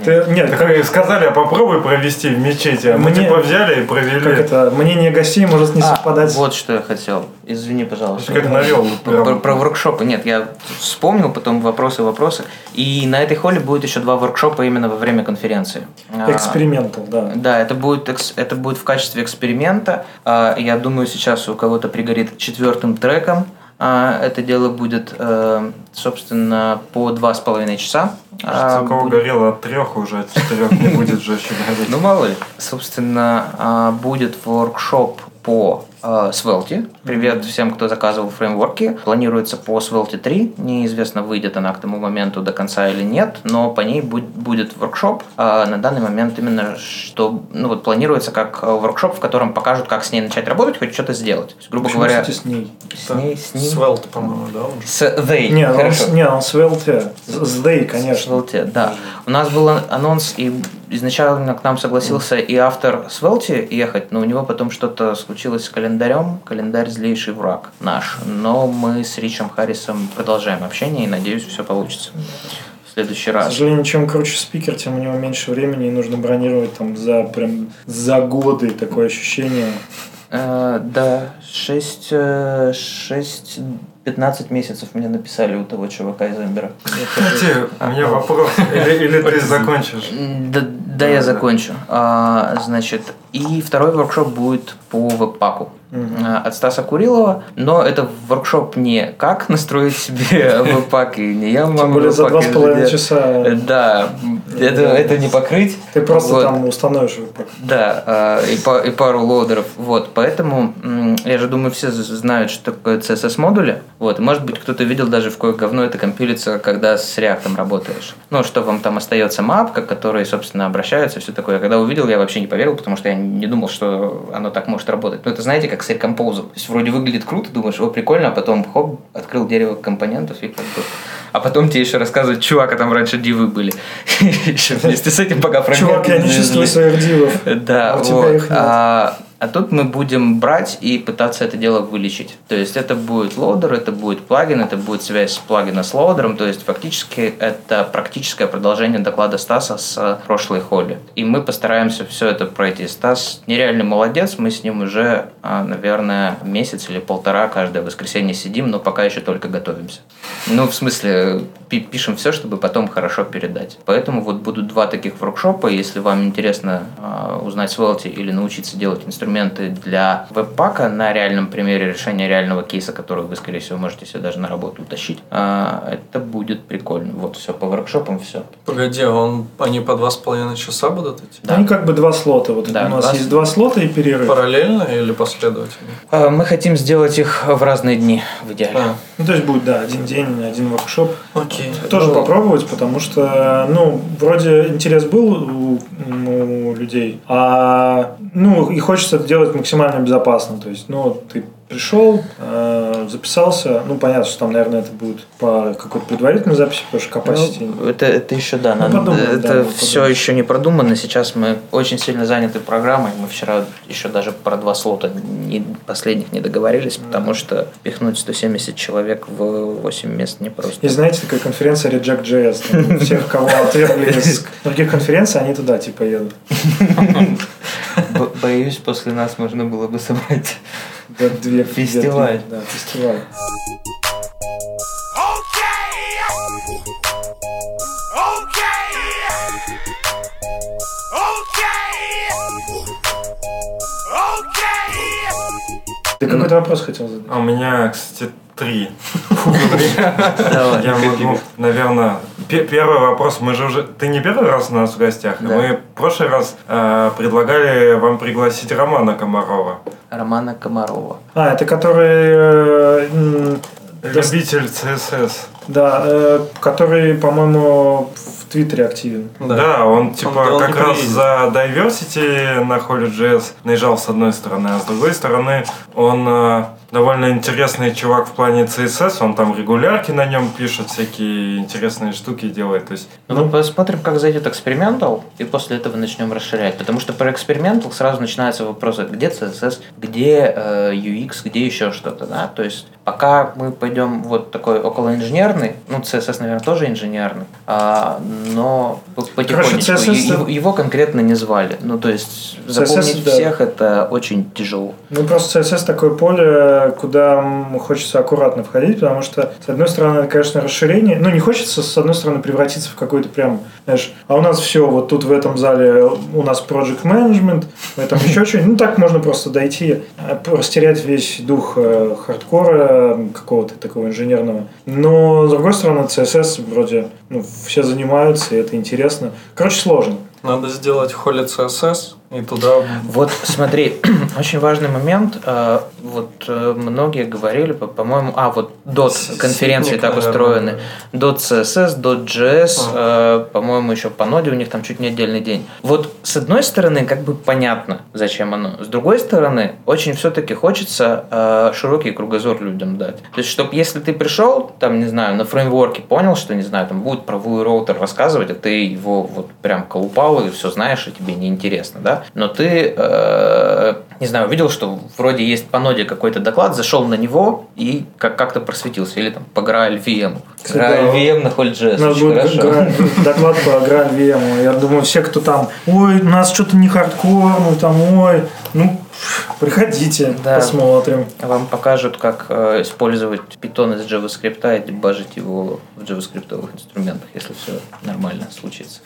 Ты- нет, Так как, сказали, а попробуй провести в мечети. А мы Мне- типа взяли и провели. как это, мнение гостей может не А, совпадать. вот что я хотел. Извини, пожалуйста. Как навел. Про, прям. про воркшопы. Нет, я вспомнил, потом вопросы, вопросы. И на этой холле будет еще два воркшопа именно во время конференции. А, Экспериментал, да. Да, это будет, экс- это будет в качестве эксперимента. А, Я думаю, сейчас у кого-то пригорит четвертым треком. А, Это дело будет, э, собственно, по два с половиной часа. А, кого будет- горело от трех уже, от четырех не будет же еще гореть. Ну, мало ли. Собственно, а, будет воркшоп по Svelte. Привет всем, кто заказывал фреймворки. Планируется по Svelte 3. Неизвестно, выйдет она к тому моменту до конца или нет, но по ней буд- будет воркшоп. А на данный момент именно что ну, вот планируется как э, воркшоп, в котором покажут, как с ней начать работать, хоть что-то сделать. Есть, грубо Почему, говоря, кстати, с ней? с ней, с ним. Свелт, по-моему, да? он же? С they. Не, он, Хорошо. с- не, он с Day, конечно. Svelte, да. У нас был анонс, и изначально к нам согласился и автор Svelte ехать, но у него потом что-то случилось с календарем. Календарь злейший враг наш. Но мы с Ричем Харрисом продолжаем общение, и надеюсь, все получится. В следующий К раз. сожалению, чем круче спикер, тем у него меньше времени, и нужно бронировать там за прям за годы такое ощущение. Э, да, 6, 6, 15 месяцев мне написали у того чувака из Эмбера. Кстати, у меня вопрос. Или, или ты закончишь? Да, да, я закончу. А, значит, и второй воркшоп будет по веб-паку от Стаса Курилова, но это воркшоп не как настроить себе веб-пак, и не я вам более за два с половиной часа Да, это, это не покрыть. ты просто Вот. там установишь веб-пак. Да, а, и, па- и пару лоудеров. Вот, поэтому я же думаю, все знают, что такое CSS-модули. Вот, может быть, кто-то видел даже в кое говно это компилится, когда с React работаешь. Ну, что вам там остается мапка, которые, собственно, обращаются, все такое. Когда увидел, я вообще не поверил, потому что я не думал, что оно так может работать. Ну, это знаете, как с Recompose. То есть, вроде выглядит круто, думаешь, о, прикольно, а потом, хоп, открыл дерево компонентов и как бы... А потом тебе еще рассказывают, чувак, а там раньше дивы были. Еще вместе с этим пока Чувак, я не чувствую своих дивов. Да, А у тебя вот. А, тут мы будем брать и пытаться это дело вылечить. То есть это будет loader, это будет плагин, это будет связь плагина с loader ом. То есть фактически это практическое продолжение доклада Стаса с прошлой Holy. И мы постараемся все это пройти. Стас нереально молодец, мы с ним уже, а, наверное, месяц или полтора каждое воскресенье сидим, но пока еще только готовимся. Ну, в смысле, пи- пишем все, чтобы потом хорошо передать. Поэтому вот будут два таких воркшопа. Если вам интересно а, узнать Svelte или научиться делать инструменты для веб-пака на реальном примере решения реального кейса, который вы, скорее всего, можете себе даже на работу утащить, а, это будет прикольно. Вот все, по воркшопам все. Погоди, а он, они по два с половиной часа будут идти? Да. Они как бы два слота. Вот Да, у нас два есть два слота и перерыв. Параллельно или последовательно? А, Мы хотим сделать их в разные дни, в идеале. А, Ну, то есть будет, да, один день, один воркшоп. окей. Тоже Ну, попробовать, потому что, ну, вроде интерес был у, у людей, а, ну, и хочется это делать максимально безопасно. То есть, ну, ты пришел, э, записался, ну, понятно, что там, наверное, это будет по какой-то предварительной записи, потому что capacity. Ну, это, это еще, да, Ну, надо- подумаем, это да, все подумаем. еще не продумано. Сейчас мы очень сильно заняты программой. Мы вчера еще даже про два слота не- последних не договорились, потому что впихнуть 170 человек в 8 мест непросто. И знаете, такая конференция Reject.js. Всех, кого отвергли из других конференций, они туда типа едут. Боюсь, после нас можно было бы собрать. Да, две, две- Фестиваль. Да, фестиваль. Okay. какой-то вопрос хотел задать. А у меня, кстати, три. Давай. Я могу, наверное, пе- первый вопрос. Мы же уже... Ты не первый раз у нас в гостях. Да. Мы в прошлый раз э, предлагали вам пригласить Романа Комарова. Романа Комарова. А, это который... э, Любитель ЦСС. Да, э, который, по-моему, в Твиттере активен. Да, он типа Он- он как не раз приедет. за diversity на Holy.js наезжал с одной стороны, а с другой стороны он э, довольно интересный чувак в плане CSS, он там регулярки на нем пишет, всякие интересные штуки делает. То есть, Ну, посмотрим, как зайдет экспериментал, и после этого начнем расширять. Потому что про экспериментал сразу начинаются вопросы, где CSS, где э, UX, где еще что-то. Да? То есть пока мы пойдем вот такой околоинженерный, ну, CSS, наверное, тоже инженерный, а, но по- потихонечку. CSS Е- его, его конкретно не звали. Ну, то есть запомнить да. всех это очень тяжело. Ну, просто CSS такое поле, куда хочется аккуратно входить, потому что, с одной стороны, это, конечно, расширение. Ну, не хочется, с одной стороны, превратиться в какой-то прям, знаешь, а у нас все, вот тут в этом зале у нас project management, в этом еще что-нибудь. Ну, так можно просто дойти, э, растерять весь дух э, хардкора, какого-то такого инженерного. Но, с другой стороны, CSS вроде, ну, все занимаются, и это интересно. Короче, сложно. Надо сделать Holy CSS и туда... Вот смотри, очень важный момент. э, Вот э, многие говорили, по- по-моему, а вот DOT конференции так устроены. DOT CSS, DOT JS, по-моему, еще по ноде у них там чуть не отдельный день. Вот с одной стороны, как бы понятно, зачем оно. С другой стороны, очень все-таки хочется э, широкий кругозор людям дать. То есть, чтобы если ты пришел, там, не знаю, на фреймворке понял, что, не знаю, там будет про роутер рассказывать, а ты его вот прям колупал и все знаешь, и тебе неинтересно, да? Но ты, э, не знаю, увидел, что вроде есть по ноде какой-то доклад, зашел на него и как- как-то просветился. Или там по GraalVM. VM. Кстати, да. GraalVM на Holy.js. У нас очень хорошо. доклад по Граль VM. Я думаю, все, кто там, ой, у нас что-то не хардкор, ну там, ой, ну, приходите, Да. посмотрим. Вам покажут, как э, использовать Python из JavaScript и дебажить его в JavaScript инструментах, если все нормально случится.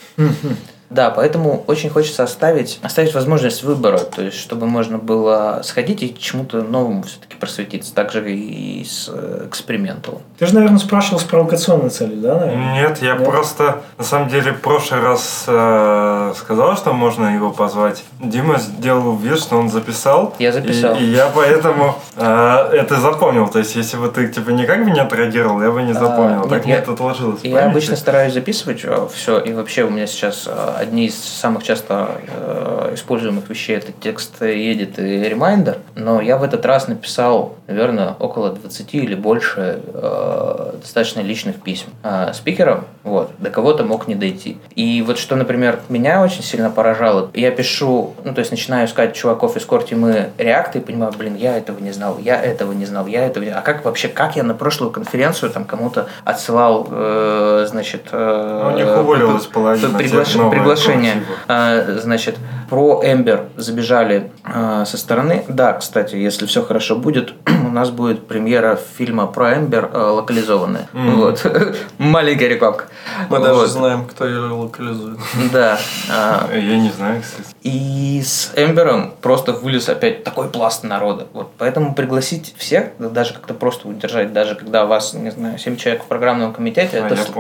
Да, поэтому очень хочется оставить, оставить возможность выбора, то есть чтобы можно было сходить и к чему-то новому все-таки просветиться, так же и с э, эксперименталом. Ты же, наверное, спрашивал с провокационной целью, да, наверное? Нет, я Нет? просто, на самом деле, в прошлый раз э, сказал, что можно его позвать. Дима сделал вид, что он записал. Я записал. И, и я поэтому э, это запомнил. То есть, если бы ты типа никак бы не отреагировал, я бы не А, запомнил. нет, так я- нет, отложилось. в Я памяти. обычно стараюсь записывать все, и вообще у меня сейчас э, одни из самых часто э, используемых вещей это текст edit и reminder, но я в этот раз написал, наверное, около 20 или больше э, достаточно личных писем э, спикерам, вот, до кого-то мог не дойти. И вот что, например, меня очень сильно поражало, я пишу, ну, то есть начинаю искать чуваков из кортимы React и понимаю, блин, я этого не знал, я этого не знал, я этого не... А как вообще, как я на прошлую конференцию там кому-то отсылал, э, значит... э, Ну, них уволилась половина приглаш- тех новых Приглашение. Э, Значит, про Ember забежали э, со стороны. Да, кстати, если все хорошо будет, у нас будет премьера фильма про Ember э, локализованная. Мгм. Вот. Маленькая рекламка. Мы даже Вот. знаем, кто ее локализует. Да. А, Я не знаю, кстати. и с Эмбером просто вылез опять такой пласт народа. Вот поэтому пригласить всех, да даже как-то просто удержать, даже когда вас, не знаю, 7 человек в программном комитете, А, с-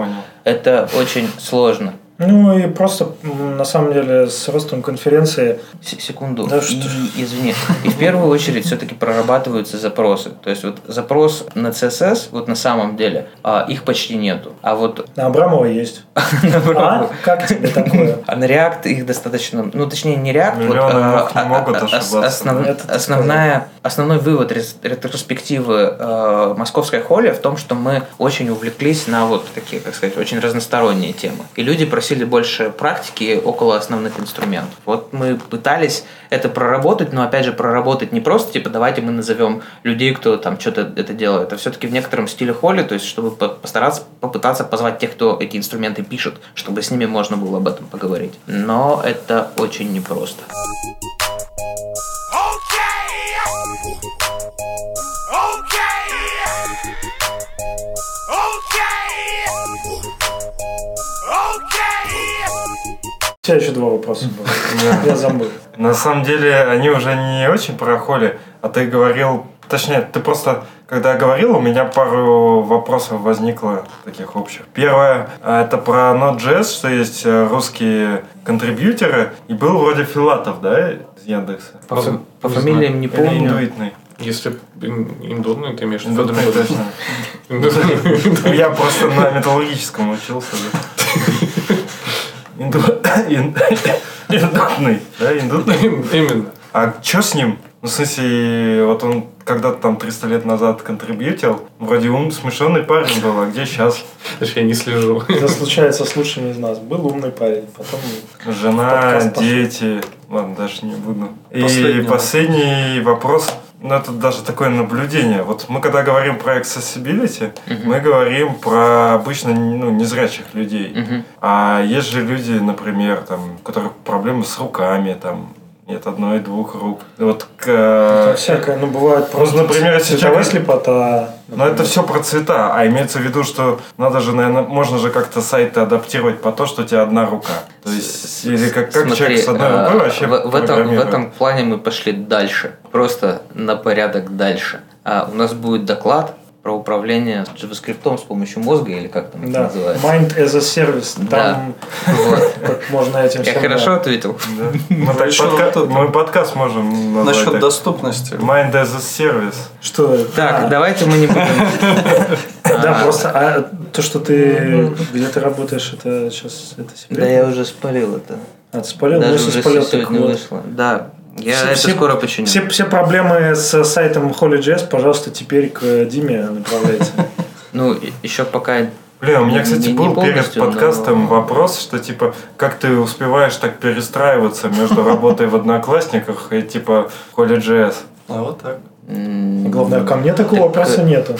это очень сложно. Ну и просто, на самом деле, с ростом конференции С- Секунду. Да И- что ж. извини. И в первую очередь все-таки прорабатываются запросы. То есть вот запрос на CSS, вот на самом деле, а, их почти нету. А вот на Абрамова есть. А? Как тебе такое? А на React их достаточно, ну точнее не React, вот, а, не а, могут а, ошибаться, основная, основной вывод ретроспективы э, московской холли в том, что мы очень увлеклись на вот такие, как сказать, очень разносторонние темы. И люди просили больше практики около основных инструментов. Вот мы пытались это проработать, но опять же проработать не просто типа давайте мы назовем людей, кто там что-то это делает, а все-таки в некотором стиле холли, то есть чтобы по- постараться попытаться позвать тех, кто эти инструменты пишет, чтобы с ними можно было об этом поговорить. Но это очень непросто. Тебя еще два вопроса было. Я забыл. На самом деле, они уже не очень про холли, а ты говорил Точнее, ты просто, когда говорил, у меня пару вопросов возникло таких общих. Первое, а, это про Node.js, что есть э, русские контрибьюторы, и был вроде Филатов, да, из Яндекса? По, фа- по фамилиям не Или помню. индуитный? Если ин- индунный, ты имеешь в виду точно. Я просто на металлургическом учился. Инду- ин- Индутный, да, индутный. Именно. А что с ним? Ну, в смысле, вот он когда-то там 300 лет назад контрибьютил, вроде ум смешонный парень был, а где сейчас? Даже я не слежу. Это случается с лучшими из нас. Был умный парень, потом... Жена, дети. Ладно, даже не буду. И Последний последний вопрос. Ну, это даже такое наблюдение. Вот мы когда говорим про accessibility, Мгм. мы говорим про обычно ну, незрячих людей. Мгм. А есть же люди, например, там, у которых проблемы с руками, там, нет одной, двух рук. Вот к, Там всякое, ну, бывает просто например, если цветовая человек- слепота. но это все про цвета, а имеется в виду, что надо же, наверное, можно же как-то сайты адаптировать по то, что у тебя одна рука. То есть, или как, как Смотри, человек с одной а, рукой вообще в, в этом, в этом плане мы пошли дальше, просто на порядок дальше. А, у нас будет доклад про управление JavaScript с помощью мозга, или как там это Да, называется. Mind as a Service. Там Вот. как можно этим Я хорошо да. ответил? Да. Мы, подка- это. подкаст можем назвать Насчет так. доступности. Mind as a service. Что это? Так, А, давайте мы не будем... Да, А, просто а, то, что ты где ты работаешь, это сейчас это секрет? Да, я уже спалил это. А, ты спалил? Даже уже спалил, сегодня вышло. Да, я Все- это все- скоро починю. Все, все проблемы с сайтом HolyJS, пожалуйста, теперь к Диме направляйте. Ну, еще пока... Блин, у меня, кстати, не был перед подкастом но- вопрос, что типа, как ты успеваешь так перестраиваться между работой в Одноклассниках и типа Holy.js? А вот так. Главное, ко мне такого так, вопроса э, нету.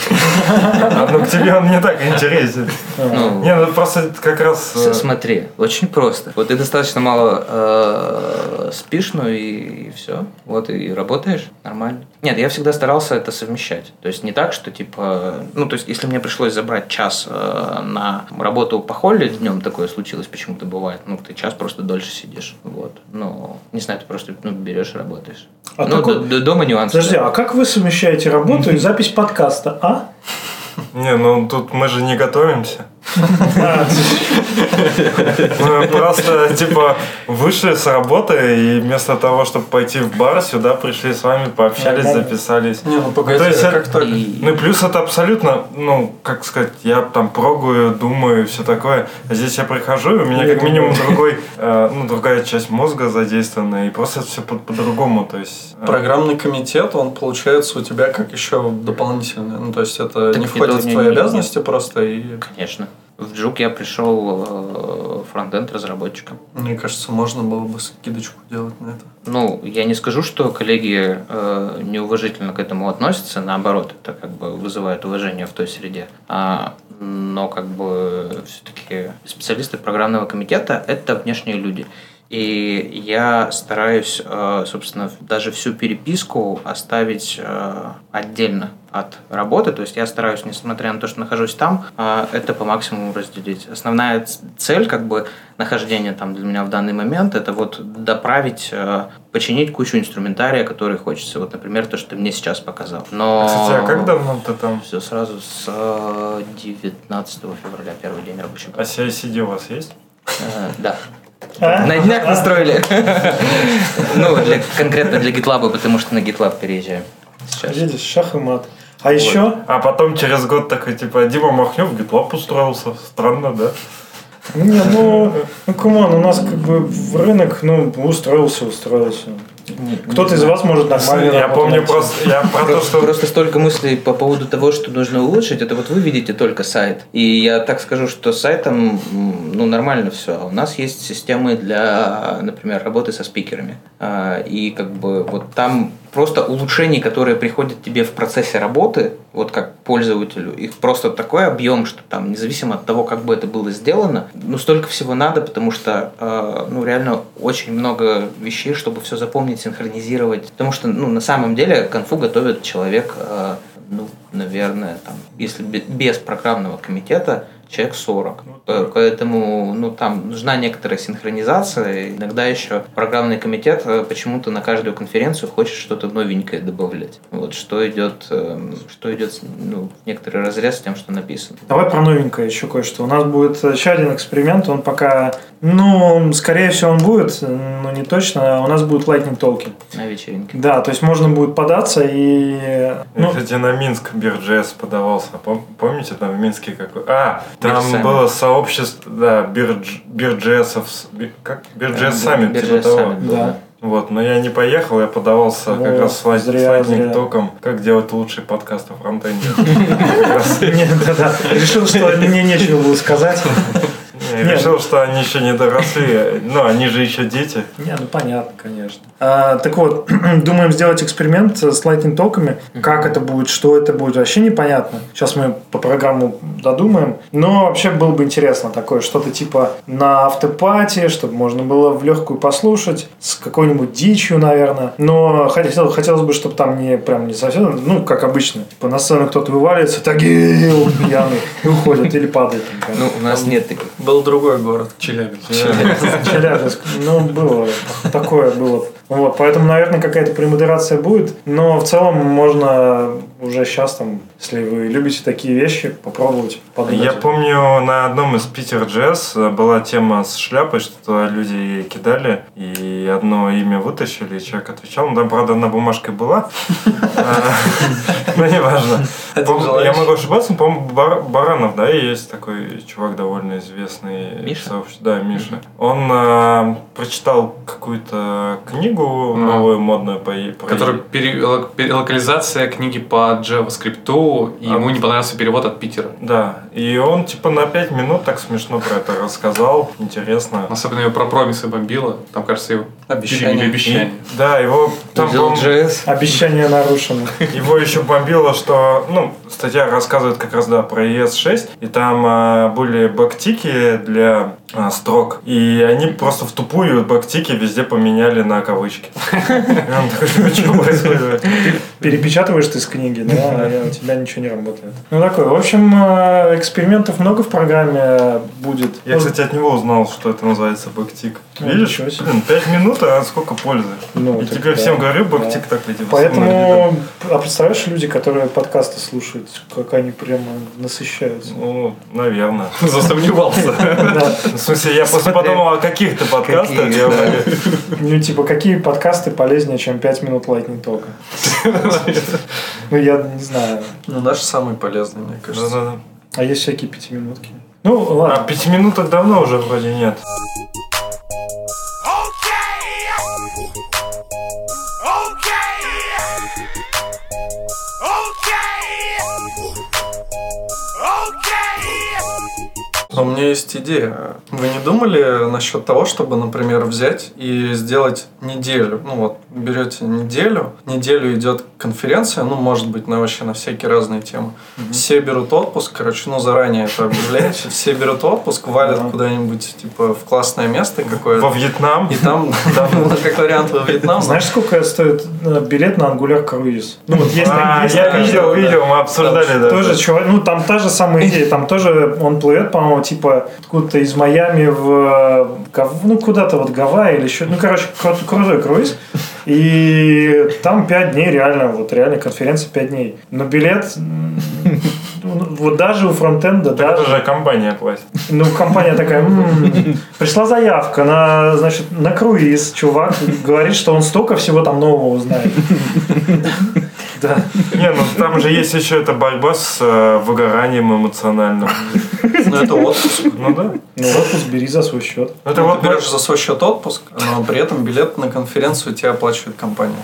А ну к тебе он не так интересен. А. Ну, Не, ну просто как раз... Э, Смотри, очень просто. Вот ты достаточно мало э, спишь, ну и, все. Вот и работаешь нормально. Нет, я всегда старался это совмещать. То есть не так, что типа... Ну, то есть если мне пришлось забрать час э, на работу по холле днем, такое случилось, почему-то бывает. Ну, ты час просто дольше сидишь. Вот. Ну, не знаю, ты просто ну, берешь и работаешь. А ну, д- дома нюансы. Подожди, да. а как вы совмещаете работу и запись подкаста, а? Не, ну тут мы же не готовимся. Мы просто, типа, вышли с работы и вместо того, чтобы пойти в бар, сюда пришли с вами, пообщались, записались. Не, ну погоди, То есть а как так? Ну и плюс это абсолютно, ну, как сказать, я там прогую, думаю, и все такое. А здесь я прихожу, и у меня Я как минимум другой, э, ну, другая часть мозга задействована, и просто все по- по-другому, то есть... э, Программный комитет, он получается у тебя как еще дополнительный. Ну, то есть это не входит в твои обязанности просто. И Конечно. В Джук я пришел э, фронтенд разработчиком. мне кажется, можно было бы скидочку делать на это. Ну, я не скажу, что коллеги э, неуважительно к этому относятся, наоборот, это как бы вызывает уважение в той среде. А, но как бы все-таки специалисты программного комитета – это внешние люди. И я стараюсь, э, собственно, даже всю переписку оставить э, отдельно от работы. То есть я стараюсь, несмотря на то, что нахожусь там, э, это по максимуму разделить. Основная цель, как бы, нахождения там для меня в данный момент, это вот доправить, починить кучу инструментария, который хочется. Вот, например, то, что ты мне сейчас показал. Но... Кстати, а как давно ты там? Все сразу с э, 19 февраля, первый день рабочего. А CICD у вас есть? Да. А? На днях настроили. Ну, для- конкретно для GitLab, потому что на GitLab переезжаем сейчас. Видишь, шах и мат. А еще, А потом через год такой, типа, Дима Махнев в GitLab устроился. Странно, да? не, ну, ну, come on, у нас как бы в рынок, ну, устроился, устроился. Кто-то из вас может нормально Я помню просто, я про то, что... просто столько мыслей по поводу того, что нужно улучшить, это вот вы видите только сайт. И я так скажу, что с сайтом ну, нормально все. У нас есть системы для, например, работы со спикерами. А, И как бы вот там просто улучшений, которые приходят тебе в процессе работы, вот как пользователю, их просто такой объем, что там, независимо от того, как бы это было сделано, ну, столько всего надо, потому что, э, ну, реально очень много вещей, чтобы все запомнить, синхронизировать. Потому что, ну, на самом деле, конфу готовит человек, э, ну, наверное, там, если бе- без программного комитета, человек 40. Э, Поэтому ну, там нужна некоторая синхронизация. Иногда еще программный комитет э, почему-то на каждую конференцию хочет что-то новенькое добавлять. Вот, что идет, эм, что идет ну, некоторый разрез с тем, что написано. Давай про новенькое еще кое-что. У нас будет еще один эксперимент, он пока, ну, скорее всего, он будет, но не точно. У нас будут lightning talk и. На вечеринке. Да, то есть можно будет податься и... Я, Ну, кстати, на Минск Bridges подавался. Пом- Помните, там в Минске какой... А, там Bridges было сообщество, да, bridge, Bridges ов, би- как? Bridges Summit, типа того. Был, Да. Вот, но я не поехал, я подавался как Вот, раз с light- зря, током, как делать лучший подкаст о фронтенде. Да, да. Решил, что мне нечего было сказать. Я Нет. решил, что они еще не доросли, но они же еще дети. Не, ну понятно, конечно. А, так вот, думаем сделать эксперимент с lightning токами. Как это будет, что это будет, вообще непонятно. Сейчас мы по программу додумаем. Но вообще было бы интересно такое, что-то типа на автопате, чтобы можно было в легкую послушать, с какой-нибудь дичью, наверное. Но хотел, хотелось бы, чтобы там не прям не совсем, ну, как обычно. Типа на сцену кто-то вываливается, тагил, пьяный, и уходит или падает. Ну, у нас нет таких. Был другой город. Челябинск. Челябинск. Ну, было. Такое было. Вот, поэтому, наверное, какая-то премодерация будет. Но в целом можно уже сейчас, там, если вы любите такие вещи, попробовать подумать. Я помню, на одном из Питер Джесс была тема с шляпой, что туда люди ей кидали, и одно имя вытащили, и человек отвечал. Ну, там, правда, на бумажке была. А, Ну, неважно. Пом- Я могу ошибаться, но, по-моему, Бар- Баранов, да, есть такой чувак довольно известный. Миша? Да, Миша. Он а, прочитал какую-то книгу А. новую, модную пере- перелокализация книги по JavaScript, и А. ему не понравился перевод от Питера. Да, и он типа на 5 минут так смешно про это рассказал, интересно. Особенно его про промисы бомбило. Там, кажется, его Обещание. обещание. И- да, его там, по-моему, Node.js. Обещание нарушено. его еще бомбило, что, ну, статья рассказывает как раз, да, про ES6, и там а, были бэктики для а, строк, и они просто в тупую бэктики везде поменяли на кавычки. «Ну, что происходит? Перепечатываешь ты с книги, да, а у тебя ничего не работает. Ну, такой. В общем, э, экспериментов много в программе будет. Я, кстати, от него узнал, что это называется бэктик. Ну, Видишь, блин, 5 минут, а сколько пользы. Ну, И да, всем говорю, да. бэктик так ведь. Поэтому, а представляешь, люди, которые подкасты слушают, как они прямо насыщаются. Ну, наверное. Засомневался. В смысле, я просто подумал о каких-то подкастах. Ну, типа, какие подкасты полезнее, чем 5 минут Lightning тока? Ну, я не знаю. Ну, наш самый полезный, мне кажется. А есть всякие пятиминутки. Ну, А ладно. пяти минуток давно уже вроде нет. Но у меня есть идея. Вы не думали насчет того, чтобы, например, взять и сделать неделю? Ну вот, берете неделю, неделю идет конференция, ну, может быть, на вообще на всякие разные темы. Все берут отпуск, короче, ну, заранее это объявляете. Все берут отпуск, валят Да. куда-нибудь, типа, в классное место Во какое-то. Вьетнам. И там, да, как вариант, во Вьетнам. Знаешь, сколько стоит э, билет на Ангуляр круиз? Ну, вот есть, А, я видел, видел, мы обсуждали, да. Тоже чувак, ну там та же самая идея, там тоже он плывет, по-моему, типа откуда-то из Майами в ну куда-то вот Гавайи или еще, ну короче кру- крутой круиз, и там 5 дней реально, вот реально конференция 5 дней, но билет ну, вот даже у фронтенда, даже это же компания платит. ну, компания такая, «М, пришла заявка на, значит, на круиз, чувак говорит, что он столько всего там нового узнает. Да. Не, ну там же есть еще эта борьба с э, выгоранием эмоциональным. Ну, это отпуск. Ну да. Ну, отпуск бери за свой счет. Ну, Это Ты вот берешь за свой счет отпуск, но при этом билет на конференцию тебе оплачивает компания.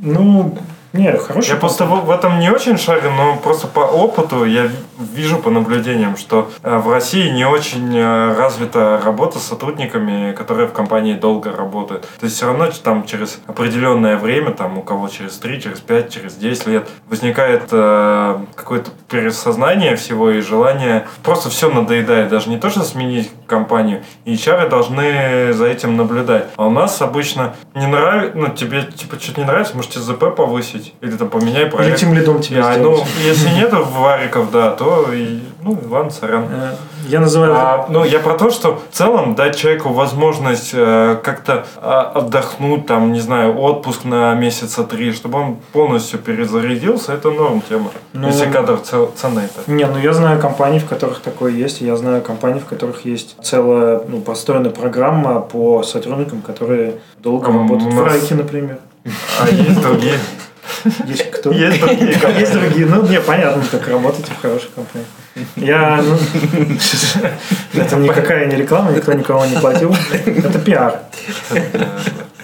Ну, не, хороший. Я просто в в этом не очень шарю, но просто по опыту я ви- вижу по наблюдениям, что э, в России не очень э, развита работа с сотрудниками, которые в компании долго работают. То есть все равно там через определенное время, там у кого через 3, через 5, через 10 лет возникает э, какое-то пересознание всего и желание просто все надоедает. Даже не то, что сменить компанию. И HR должны за этим наблюдать. А у нас обычно не нравится, ну тебе типа что-то не нравится, можете ЗП повысить или там поменяй Или проект. тем лидом тебе А, сделать. ну, если нет вариков, да, то и, Ну, ладно, сорян. Э, Я называю... А, ну, я про то, что в целом дать человеку возможность э, как-то а, отдохнуть, там, не знаю, отпуск на месяца три, чтобы он полностью перезарядился, это норм тема. Ну, Если кадр цел, ценный это. Не, ну я знаю компании, в которых такое есть, я знаю компании, в которых есть целая ну, построенная программа по сотрудникам, которые долго М, работают у в нас- Райке, например. А есть другие. Есть кто? Есть другие компании. Есть другие. Ну, не, понятно, так работаете в хорошей компании. Я, ну, это никакая не реклама, никто никого не платил. Это пиар.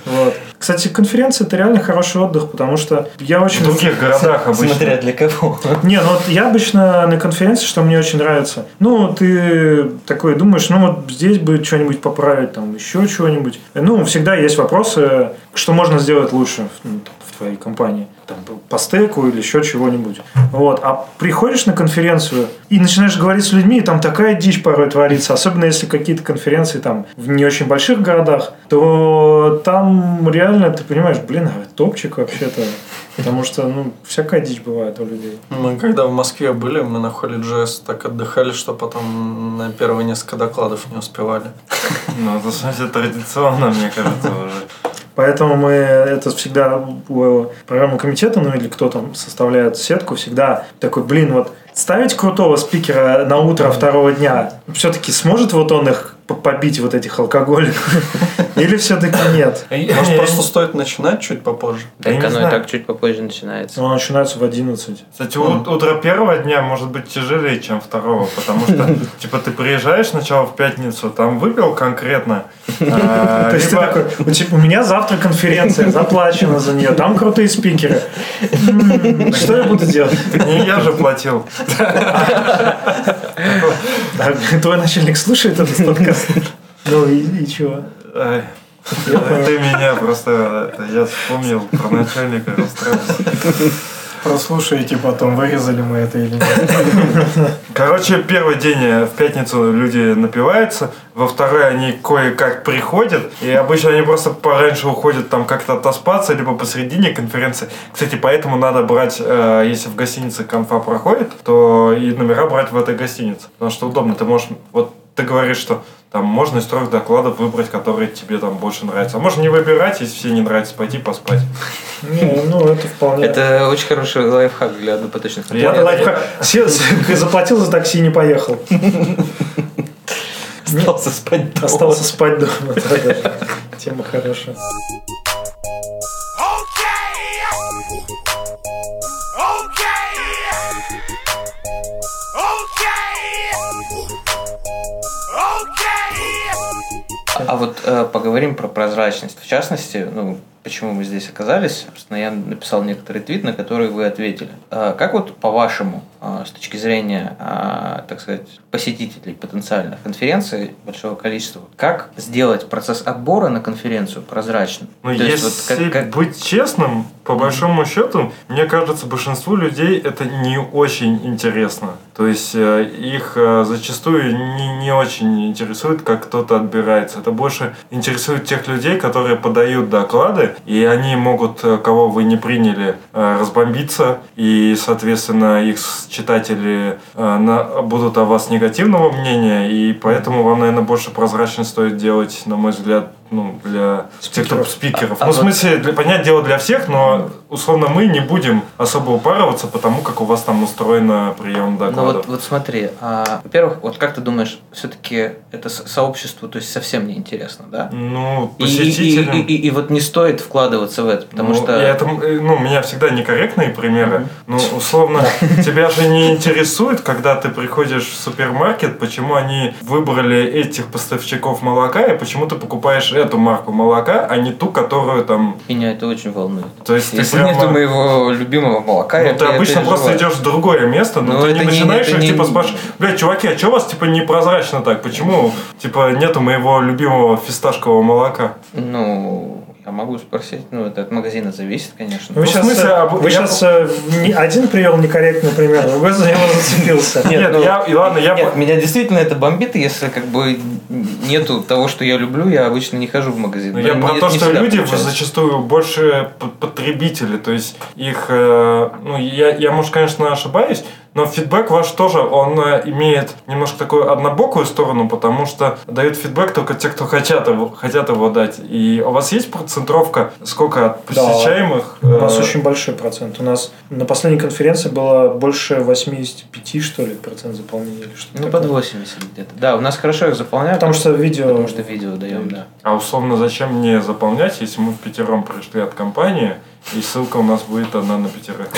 Вот. Кстати, конференция это реально хороший отдых, потому что я В очень... других городах обычно. Смотря для кого. Не, ну вот я обычно на конференции, что мне очень нравится. Ну, ты такой думаешь, ну вот здесь бы что-нибудь поправить, там еще чего-нибудь. Ну, всегда есть вопросы, что можно сделать лучше ну, твоей компании. Там, по стеку или еще чего-нибудь. Вот. А приходишь на конференцию и начинаешь говорить с людьми, и там такая дичь порой творится. Особенно если какие-то конференции там в не очень больших городах, то там реально ты понимаешь, блин, а топчик вообще-то. Потому что, ну, всякая дичь бывает у людей. Мы когда в Москве были, мы на холле JS так отдыхали, что потом на первые несколько докладов не успевали. Ну, это, смысле, традиционно, мне кажется, уже. Поэтому мы это всегда у программы комитета, ну или кто там составляет сетку, всегда такой, блин, вот ставить крутого спикера на утро второго дня, все-таки сможет вот он их побить, вот этих алкоголиков? Или все-таки нет? Может, просто стоит начинать чуть попозже? Так оно и так чуть попозже начинается. Он начинается в 11. Кстати, утро первого дня может быть тяжелее, чем второго, потому что, типа, ты приезжаешь сначала в пятницу, там выпил конкретно, а, То есть ты такой, у, меня завтра конференция, заплачена за нее, там крутые спикеры. Что я буду делать? Не я же платил. А Твой начальник слушает этот подкаст? Ну и, и чего? Ай, Ты меня просто... Я вспомнил про начальника расстроился. Прослушайте потом, вырезали мы это или нет. Короче, первый день э, в пятницу люди напиваются, во второй они кое-как приходят, и обычно они просто пораньше уходят там как-то отоспаться, либо посередине конференции. Кстати, поэтому надо брать, э, если в гостинице конфа проходит, то и номера брать в этой гостинице. Потому что удобно, ты можешь, вот ты говоришь, что там можно из трех докладов выбрать, которые тебе там больше нравятся. А можно не выбирать, если все не нравится, пойти поспать. Не, ну это вполне... Это очень хороший лайфхак для однопоточных Я- лайфхак. Сел- заплатил за такси и не поехал. Остался спать дома. Остался спать дома. Тема хорошая. А вот э, поговорим про прозрачность. В частности, ну, почему мы здесь оказались, собственно, я написал некоторый твит, на который вы ответили. Э, как вот по-вашему, с точки зрения, э, так сказать, посетителей потенциальных конференций большого количества, как сделать процесс отбора на конференцию прозрачным? Ну, То есть если вот как- как- быть честным, по большому счету, мне кажется, большинству людей это не очень интересно. То есть э, их э, зачастую не, не очень интересует, как кто-то отбирается. Это больше интересует тех людей, которые подают доклады, и они могут, э, кого вы не приняли, разбомбиться, и, соответственно, их читатели э, на- будут о вас негативного мнения, и поэтому вам, наверное, больше прозрачно стоит делать, на мой взгляд, ну, для Спикеров. спикеров. А- а ну, в вот- смысле, для, понять дело для всех, но условно мы не будем особо упарываться, потому как у вас там устроено прием Ну докладов. вот, вот смотри, а, во-первых, вот как ты думаешь, все-таки это со- сообществу, то есть совсем не интересно, да? Ну, И, и- посетителям... и- и- и вот не стоит вкладываться в это, потому ну, что... я это, э, ну, у меня всегда некорректные примеры. Ну, условно, тебя же не интересует, когда ты приходишь в супермаркет, почему они выбрали этих поставщиков молока, и почему ты покупаешь эту марку молока, а не ту, которую там... Меня это очень волнует. То есть ты Если прямо- нету моего любимого молока, Ну, я ты обычно просто переживаю. идешь в другое место, но Ну, ты не не- начинаешь это их, не- типа, спрашивать, блядь, чуваки, а что у вас, типа, непрозрачно так? Почему, типа, нету моего любимого фисташкового молока? Ну, я могу спросить, ну, это от магазина зависит, конечно. Вы сейчас, смысле, об- вы я- сейчас один привел некорректный пример, другой за него зацепился. Нет, ну, я, и ладно, я... Нет, меня действительно это бомбит, если как бы нету того, что я люблю, я обычно не хожу в магазин. Ну, я про то, что люди получается. зачастую больше потребители, то есть их, э, ну, я, я, может, конечно, ошибаюсь, Но фидбэк ваш тоже, он э, имеет немножко такую однобокую сторону, потому что дают фидбэк только те, кто хотят его, хотят его дать. И у вас есть процентровка, сколько от посещаемых? У нас э, очень большой процент. У нас на последней конференции было больше 85, что ли, процент заполнения или что-то Ну, под такое. 80 где-то. Да, у нас хорошо их заполняют. Потому что видео... Потому что видео даем, да. А условно зачем мне заполнять, если мы в пятером пришли от компании, и ссылка у нас будет одна на пятерых?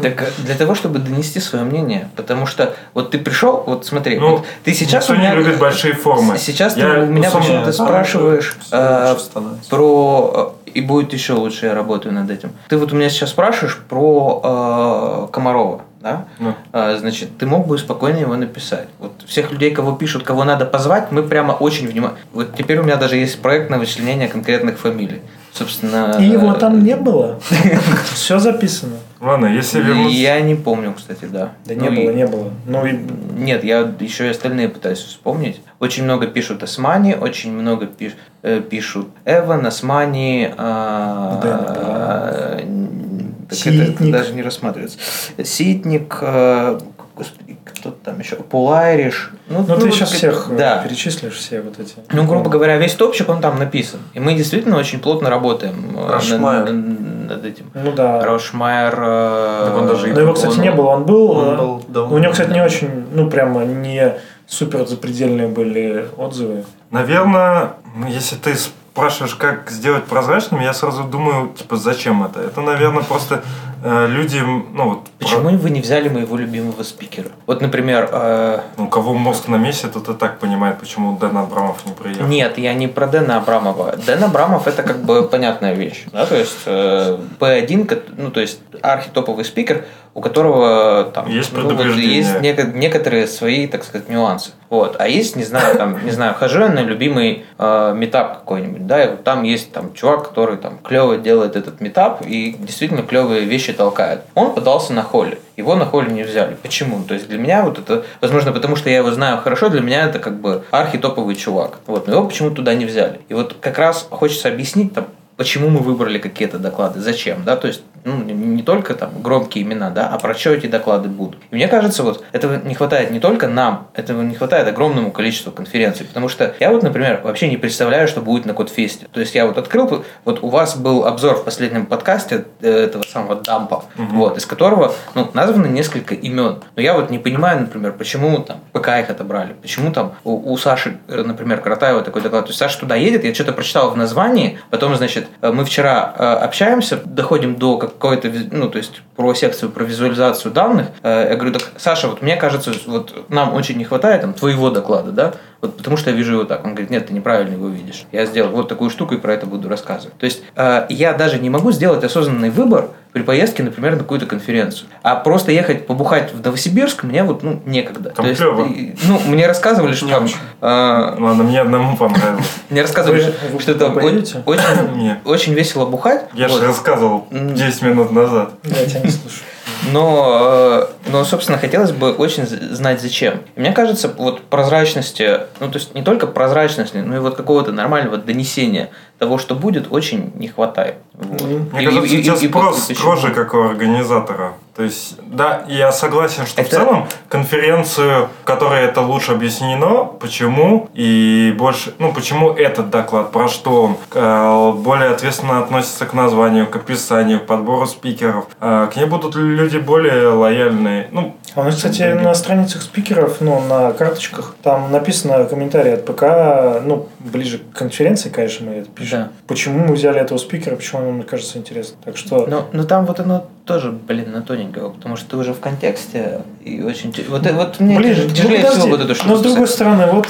Так э, для того, чтобы донести свое мнение. Потому что вот ты пришел, вот смотри, Ну, вот ты сейчас у меня... не любит большие формы. Сейчас Я, ты у меня почему-то спрашиваешь становится. про... э, И будет еще лучше, я работаю над этим. Ты вот у меня сейчас спрашиваешь про э, Комарова. Да? Ну. А, значит, ты мог бы спокойно его написать. Вот всех людей, кого пишут, кого надо позвать, мы прямо очень внимательно. Вот теперь у меня даже есть проект на вычленение конкретных фамилий. Собственно. И его там не было. Все записано. Ладно, если вернуться... Я не помню, кстати, да. Да Ну не и- было, не было. Ну и Нет, я еще и остальные пытаюсь вспомнить. Очень много пишут Османи, очень много пиш- э, пишут Эван, Османи, а, м, так Ситник. это даже не рассматривается. Ситник, э, господи, кто там еще? Пулайриш. ну ты вот сейчас как- всех э, Да. перечислишь, все вот эти. Ну, грубо говоря, весь топчик, он там написан. И мы действительно очень плотно работаем э, Рошмайер. над, над- этим. Ну да. Рошмайер... э, Так он даже Но его, кстати, он- не было. Он был. Он э, был давно. У него, кстати, не очень, ну прямо не супер запредельные были отзывы. Наверное, ну, если ты спрашиваешь, как сделать прозрачным, я сразу думаю, типа, зачем это? Это, наверное, просто люди, ну вот... Почему вы не взяли моего любимого спикера? Вот, например, э, про- У кого мозг на месте, тот и так понимает, почему Дэн Абрамов не приехал. Нет, я не про Дэна Абрамова. Дэн Абрамов это как бы понятная вещь. Да? То есть э, P1, ко- ну то есть архитоповый спикер, у которого там Есть ну, вот есть некоторые свои, так сказать, нюансы. Вот. А есть, не знаю, там, не знаю, хожу я на любимый э, метап какой-нибудь, да, и вот там есть там чувак, который там клево делает этот метап и действительно клевые вещи толкает. Он подался на холле. Его на холле не взяли. Почему? То есть для меня вот это, возможно, потому что я его знаю хорошо, для меня это как бы архитоповый чувак. Вот, но его почему-то туда не взяли. И вот как раз хочется объяснить там, почему мы выбрали какие-то доклады, зачем, да, то есть ну, не- только там громкие имена, да, а про что эти доклады будут. И мне кажется, вот этого не хватает не только нам, этого не хватает огромному количеству конференций, потому что я вот, например, вообще не представляю, что будет на Кодфесте. То есть я вот открыл, вот у вас был обзор в последнем подкасте э, этого самого дампа, вот, из которого, ну, названо несколько имен. Но я вот не понимаю, например, почему там ПК их отобрали, почему там у, у Саши, э, например, Каратаева такой доклад. То есть Саша туда едет, я что-то прочитал в названии, потом, значит, э, мы вчера общаемся, доходим до какой-то, ну, то есть про секцию, про визуализацию данных. Э, Я говорю, так, Саша, вот мне кажется, вот нам очень не хватает там твоего доклада, да, вот потому что я вижу его так. Он говорит, нет, ты неправильно его видишь. Я сделал вот такую штуку и про это буду рассказывать. То есть э, я даже не могу сделать осознанный выбор при поездке, например, на какую-то конференцию. А просто ехать побухать в Новосибирск мне вот ну, некогда. Там То есть, клёво. и, ну, мне рассказывали, что там... э, Ладно, мне одному понравилось. мне рассказывали, что- там очень, весело бухать. Я же рассказывал М. 10 минут назад. Я тебя не слышу. Но, э, но, собственно, хотелось бы очень знать, зачем. И мне кажется, вот прозрачности, ну, то есть не только прозрачности, но и вот какого-то нормального донесения того, что будет, очень не хватает. Вот. Мне И- кажется, и- и- сейчас и- и спрос почему? строже, как у организатора. То есть, да, я согласен, что в Это- целом конференцию, в которой это лучше объяснено, почему, и больше, ну, почему этот доклад, про что он, э, более ответственно относится к названию, к описанию, к подбору спикеров. Э, К ней будут люди более лояльные. Ну, А у нас, кстати, на страницах спикеров, ну, на карточках, там написано комментарий от ПК, ну, ближе к конференции, конечно, мы это пишем. Да. Почему мы взяли этого спикера, почему он, мне кажется, интересно. Так что... Но, но там вот оно тоже, блин, на тоненького, потому что ты уже в контексте и очень... Вот, вот мне Ближе, тяж- тяжелее ну, всего вот эту штуку Но с другой стороны, вот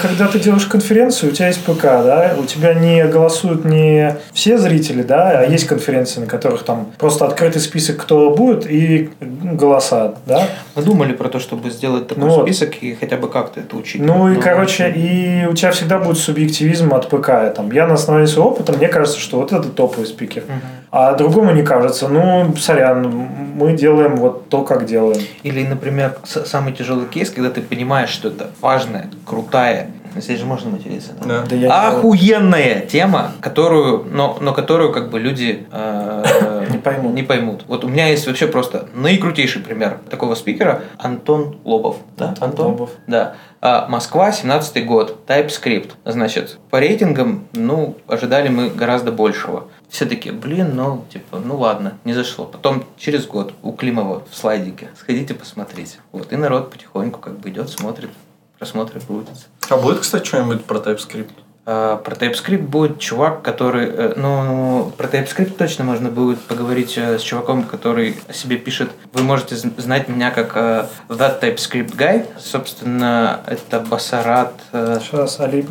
когда ты делаешь конференцию, у тебя есть ПК, да, у тебя не голосуют не все зрители, да, а есть конференции, на которых там просто открытый список, кто будет, и голоса, да. Мы думали про то, чтобы сделать такой Ну список и хотя бы как-то это учить. Ну и, короче, и у тебя всегда будет субъективизм от ПК. Там, я на основании своего опыта, мне кажется, что вот это топовый спикер. А другому не кажется. Ну, сорян, мы делаем вот то, как делаем. Или, например, самый тяжелый кейс, когда ты понимаешь, что это важная, крутая, здесь же можно материться, да? Да. Да я не- Охуенная тема, которую, но, но которую как бы люди э, поймут. Не поймут. Вот у меня есть вообще просто наикрутейший пример такого спикера. Антон Лобов. Да, Антон Лобов. Да. А, Москва, 17 год. TypeScript. Значит, по рейтингам, ну, ожидали мы гораздо большего. Все таки блин, ну, типа, ну ладно, не зашло. Потом через год у Климова в слайдике. Сходите, посмотрите. Вот, и народ потихоньку как бы идет, смотрит, просмотры крутятся. А будет, кстати, что-нибудь про TypeScript? А, Про TypeScript будет чувак, который... э, Ну, про TypeScript точно можно будет поговорить э, с чуваком, который о себе пишет. Вы можете знать меня как э, That TypeScript Guy. Собственно, это Басарат... Сейчас Али...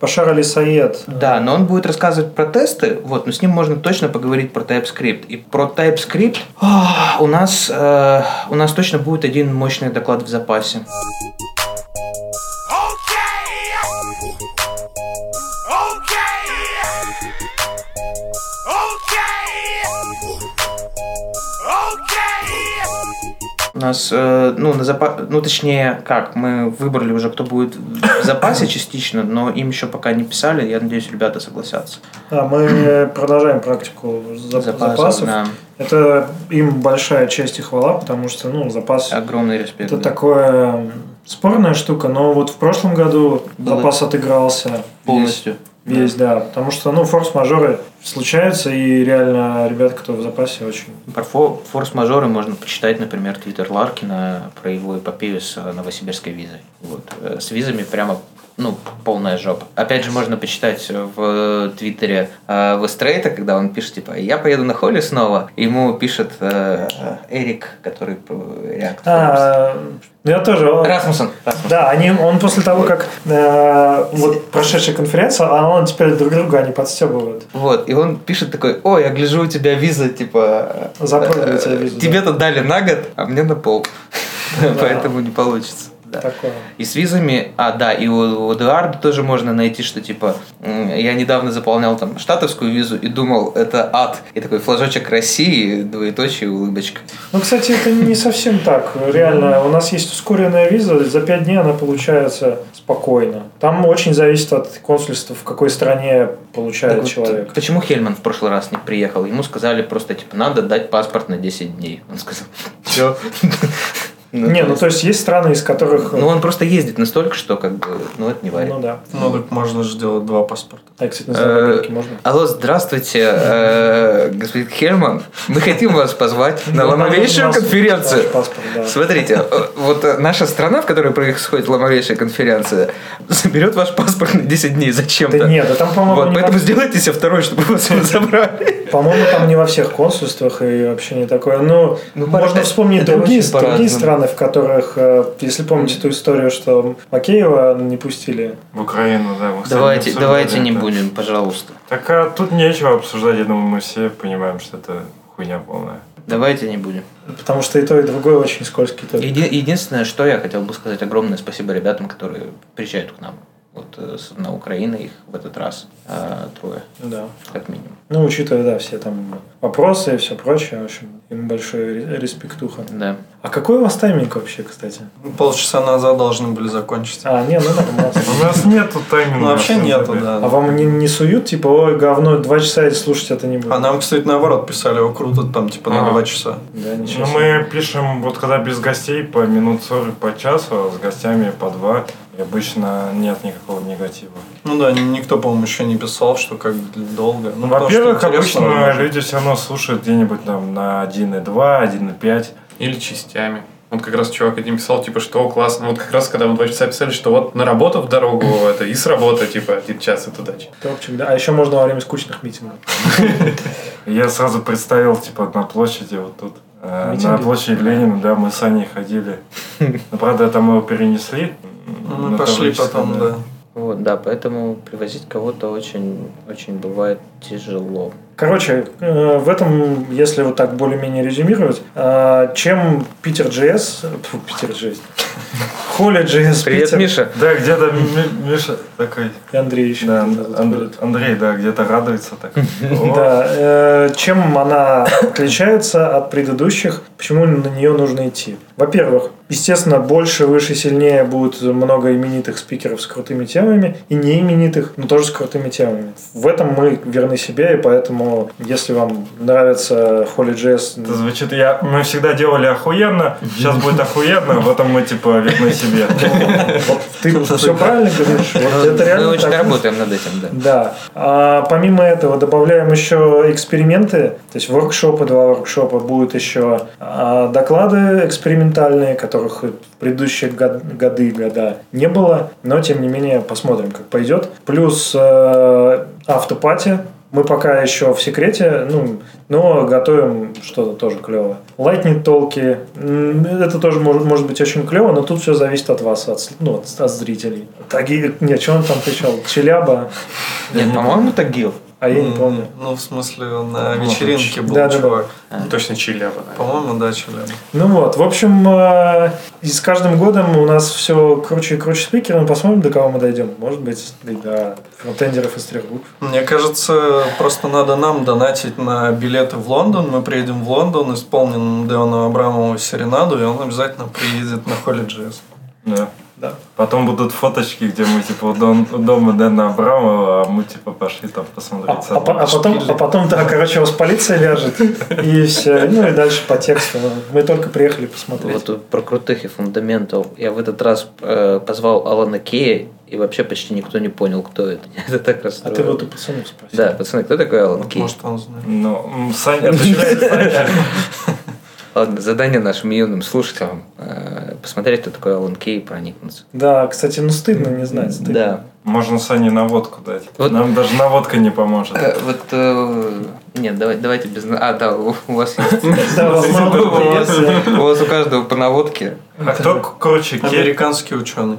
Башар Али Саед. Да, но он будет рассказывать про тесты, вот, но с ним можно точно поговорить про TypeScript. И про TypeScript а, у нас, э, у нас точно будет один мощный доклад в запасе. У нас, э, ну, на запа... ну, точнее, как, мы выбрали уже, кто будет в запасе частично, но им еще пока не писали, я надеюсь, ребята согласятся. Да, мы продолжаем практику за- Запасов, запасов. да. Это им большая честь и хвала, потому что, ну, запас Огромный респект. это да. такое спорная штука, но вот в прошлом году Было- запас отыгрался Полностью. Весь, весь, да. Потому что, ну, форс-мажоры случаются, и реально ребят, кто в запасе, очень Про фо- форс-мажоры можно почитать, например, твиттер Ларкина про его эпопею с э, новосибирской визой. Вот. Э, С визами прямо ну, полная жопа. Опять же, можно почитать в твиттере э, Вестрейта, когда он пишет, типа, я поеду на холли снова. Ему пишет э, Эрик, который React. А, ну, я тоже. Расмуссен. Да, они, он после того, как э, вот прошедшая конференция, а он теперь друг друга они подстебывают. Вот, и он пишет такой, ой, я гляжу, у тебя виза, типа... Запрыгиваю э, тебе визу, Тебе-то дали на год, а мне на пол. Поэтому не получится. Да. Такое. И с визами, а да, и у, у Эдуарда тоже можно найти, что типа я недавно заполнял там штатовскую визу и думал, это ад. И такой флажочек России, двоеточие, улыбочка. Ну, кстати, это не совсем так. Реально, у нас есть ускоренная виза, за пять дней она получается спокойно. Там очень зависит от консульства, в какой стране получает Так вот, человек. почему Хельман в прошлый раз не приехал? Ему сказали просто, типа, надо дать паспорт на 10 дней. Он сказал, все. Не, ну то есть есть страны, из которых... Ну, он просто ездит настолько, что как бы, ну, это не варит. Ну да. Ну, так можно же сделать два паспорта. А, кстати, на Э, можно. Алло, здравствуйте, э, господин Хельман. Мы хотим вас позвать на Ну, ломовейшую конференцию. Смотрите, э, вот э, наша страна, в которой происходит ломовейшая конференция, заберет ваш паспорт на 10 дней зачем-то. Да нет, да там, по-моему, поэтому сделайте себе второй, чтобы вас его забрали. По-моему, там не во всех консульствах и вообще не такое. Ну, Ну, можно вспомнить другие, страны, в которых, э, если помните ту историю, что Макеева не пустили. В Украину, да. мы, кстати, Давайте, обсуждали давайте не это. будем, пожалуйста. Так а тут нечего обсуждать, я думаю, мы все понимаем, что это хуйня полная. Давайте не будем. Потому что и то, и другое очень скользкий. Еди- единственное, что я хотел бы сказать, огромное спасибо ребятам, которые приезжают к нам. Вот э, на Украину их в этот раз э, трое, Да. как минимум. Ну, учитывая, да, все там вопросы и все прочее, в общем, им большой ре- респектуха. Да. А какой у вас тайминг вообще, кстати? Полчаса назад должны были закончить. А, не, ну нормально. У нас нету тайминга. Ну, вообще нету, да. А вам не, не суют, типа, ой, говно, два часа слушать это не будет? А нам, кстати, наоборот писали, о, круто, там, типа, на два часа. Да, ничего Ну, мы пишем, вот когда без гостей, по минут 40 по часу, а с гостями по два. И обычно нет никакого негатива. Ну да, никто, по-моему, еще не писал, что как долго. Ну, Во-первых, обычно люди все равно слушают где-нибудь там на 1,2, 1,5. Или частями. Вот как раз чувак один писал, типа, что классно. Вот как раз, когда мы два часа писали, что вот на работу в дорогу, это и с работы, типа, один час и туда. Топчик, да. А еще можно во время скучных митингов. Я сразу представил, типа, на площади вот тут. э, на площади Ленина, да, мы с Аней ходили. Но, правда, там его перенесли. Ну, на мы пошли Таврическое, потом, да. Вот, да, поэтому привозить кого-то очень, очень бывает тяжело. Короче, э, в этом, если вот так более-менее резюмировать, э, чем Питер фу, Питер JS, Холли JS, Привет, Питер, Миша. Да, где-то Ми- Миша такой. и Андрей еще. Да, где-то тут Анд- ходит. Андрей, да, где-то радуется так. Да, э, чем она отличается от предыдущих, почему на нее нужно идти? Во-первых, естественно, больше, выше, сильнее будет много именитых спикеров с крутыми темами и не именитых, но тоже с крутыми темами. В этом мы верны себе, и поэтому Поэтому, если вам нравится Holy.js, Это звучит, я, мы всегда делали охуенно, сейчас будет охуенно, в этом мы типа верны себе. ты все правильно говоришь. Вот Ну, это Мы реально очень так. работаем над этим, да. Да. А помимо этого добавляем еще эксперименты, то есть воркшопы, два воркшопа, будут еще а, доклады экспериментальные, которых в предыдущие год- годы, года не было, но тем не менее посмотрим, как пойдет. Плюс э, автопати, мы пока еще в секрете, ну, но готовим что-то тоже клевое. Lightning толки, это тоже может, может быть очень клево, но тут все зависит от вас, от, ну, от, от зрителей. Таги, нет, что он там кричал? Челяба, Нет, по-моему, Тагил. А я не помню. Ну, в смысле, он на вечеринке был Да, да, да. чувак. Точно наверное. По-моему, да, Челябинск. Ну вот, в общем, э, и с каждым годом у нас все круче и круче спикеры. Мы посмотрим, до кого мы дойдем. Может быть, и до фронтендеров из трех букв. Мне кажется, просто надо нам донатить на билеты в Лондон. Мы приедем в Лондон, исполним Деону Абрамову серенаду, и он обязательно приедет на Holy.js. Да. Да. Потом будут фоточки, где мы типа у, дом- у дома Дэна Абрамова, а мы типа пошли там А, посмотреть. а по- а потом, а потом, да, короче, вас полиция ляжет. И все. Ну и дальше по тексту. Мы только приехали посмотреть. Вот про крутых и фундаментал. Я в этот раз э, позвал Алана Кея, и вообще почти никто не понял, кто это. Это так А расстроило. ты вот у пацанов спросил. Да, пацаны, кто такой Алан Кей? Может, он знает. Ну, Саня, отвечает Саня. Ладно, задание нашим юным слушателям э, посмотреть, кто такой Алан Кей и проникнуться. Да, кстати, ну стыдно не знать. Стыдно. Да. Можно Сане наводку дать. Вот. Нам даже наводка не поможет. Э, Вот, э, нет, давай, давайте без... А, да, у, у вас есть. У вас У каждого по наводке. А кто к- круче, Ке- Американский ученый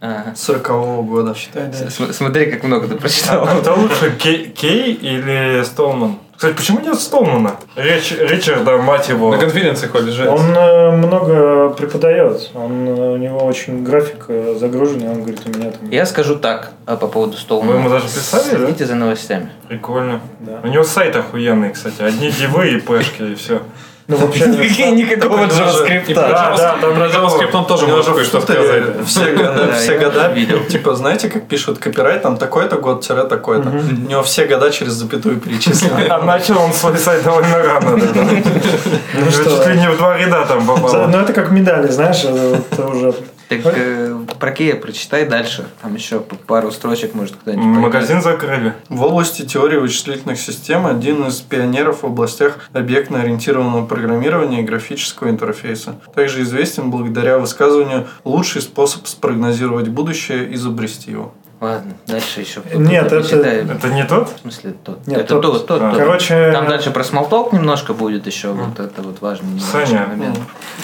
Ага. 40 года. Читай дальше. См- Смотри, как много ты прочитал. А кто лучше, Кей, Кей или Столман? Кстати, почему нет Столмана? Рич, Ричарда, мать его. На конференции ходишь, же. Он э, много преподает. Он, э, у него очень график э, загруженный. Он говорит, у меня там... Я скажу так а, по поводу Столмана. Вы ему даже писали, да? Следите за новостями. Прикольно. Да. У него сайт охуенный, кстати. Одни дивы и пешки, и все. Ну, вообще... Никакого JavaScript. да, там про JavaScript он тоже может кое-что сказать. да. Все, года- Да, видел. типа, знаете, как пишут копирайт, там такой-то год, тире такой-то. У него все года через запятую перечислены. А начал он свой сайт довольно рано. да, да. Ну, что? Чуть ли не в два ряда там попало. Ну, это как медали, знаешь, это уже... Так э, про Кея прочитай дальше. Там еще пару строчек, может, кто-нибудь поймет. Магазин закрыли. В области теории вычислительных систем один из пионеров в областях объектно-ориентированного программирования и графического интерфейса. Также известен благодаря высказыванию «лучший способ спрогнозировать будущее – изобрести его». Ладно, дальше еще. Нет, это-. Это не тот? В смысле, тот. Нет, это тот. тот, тот, А. тот. Короче, Там дальше про смолток немножко будет еще. Вот это вот важный Саня, момент.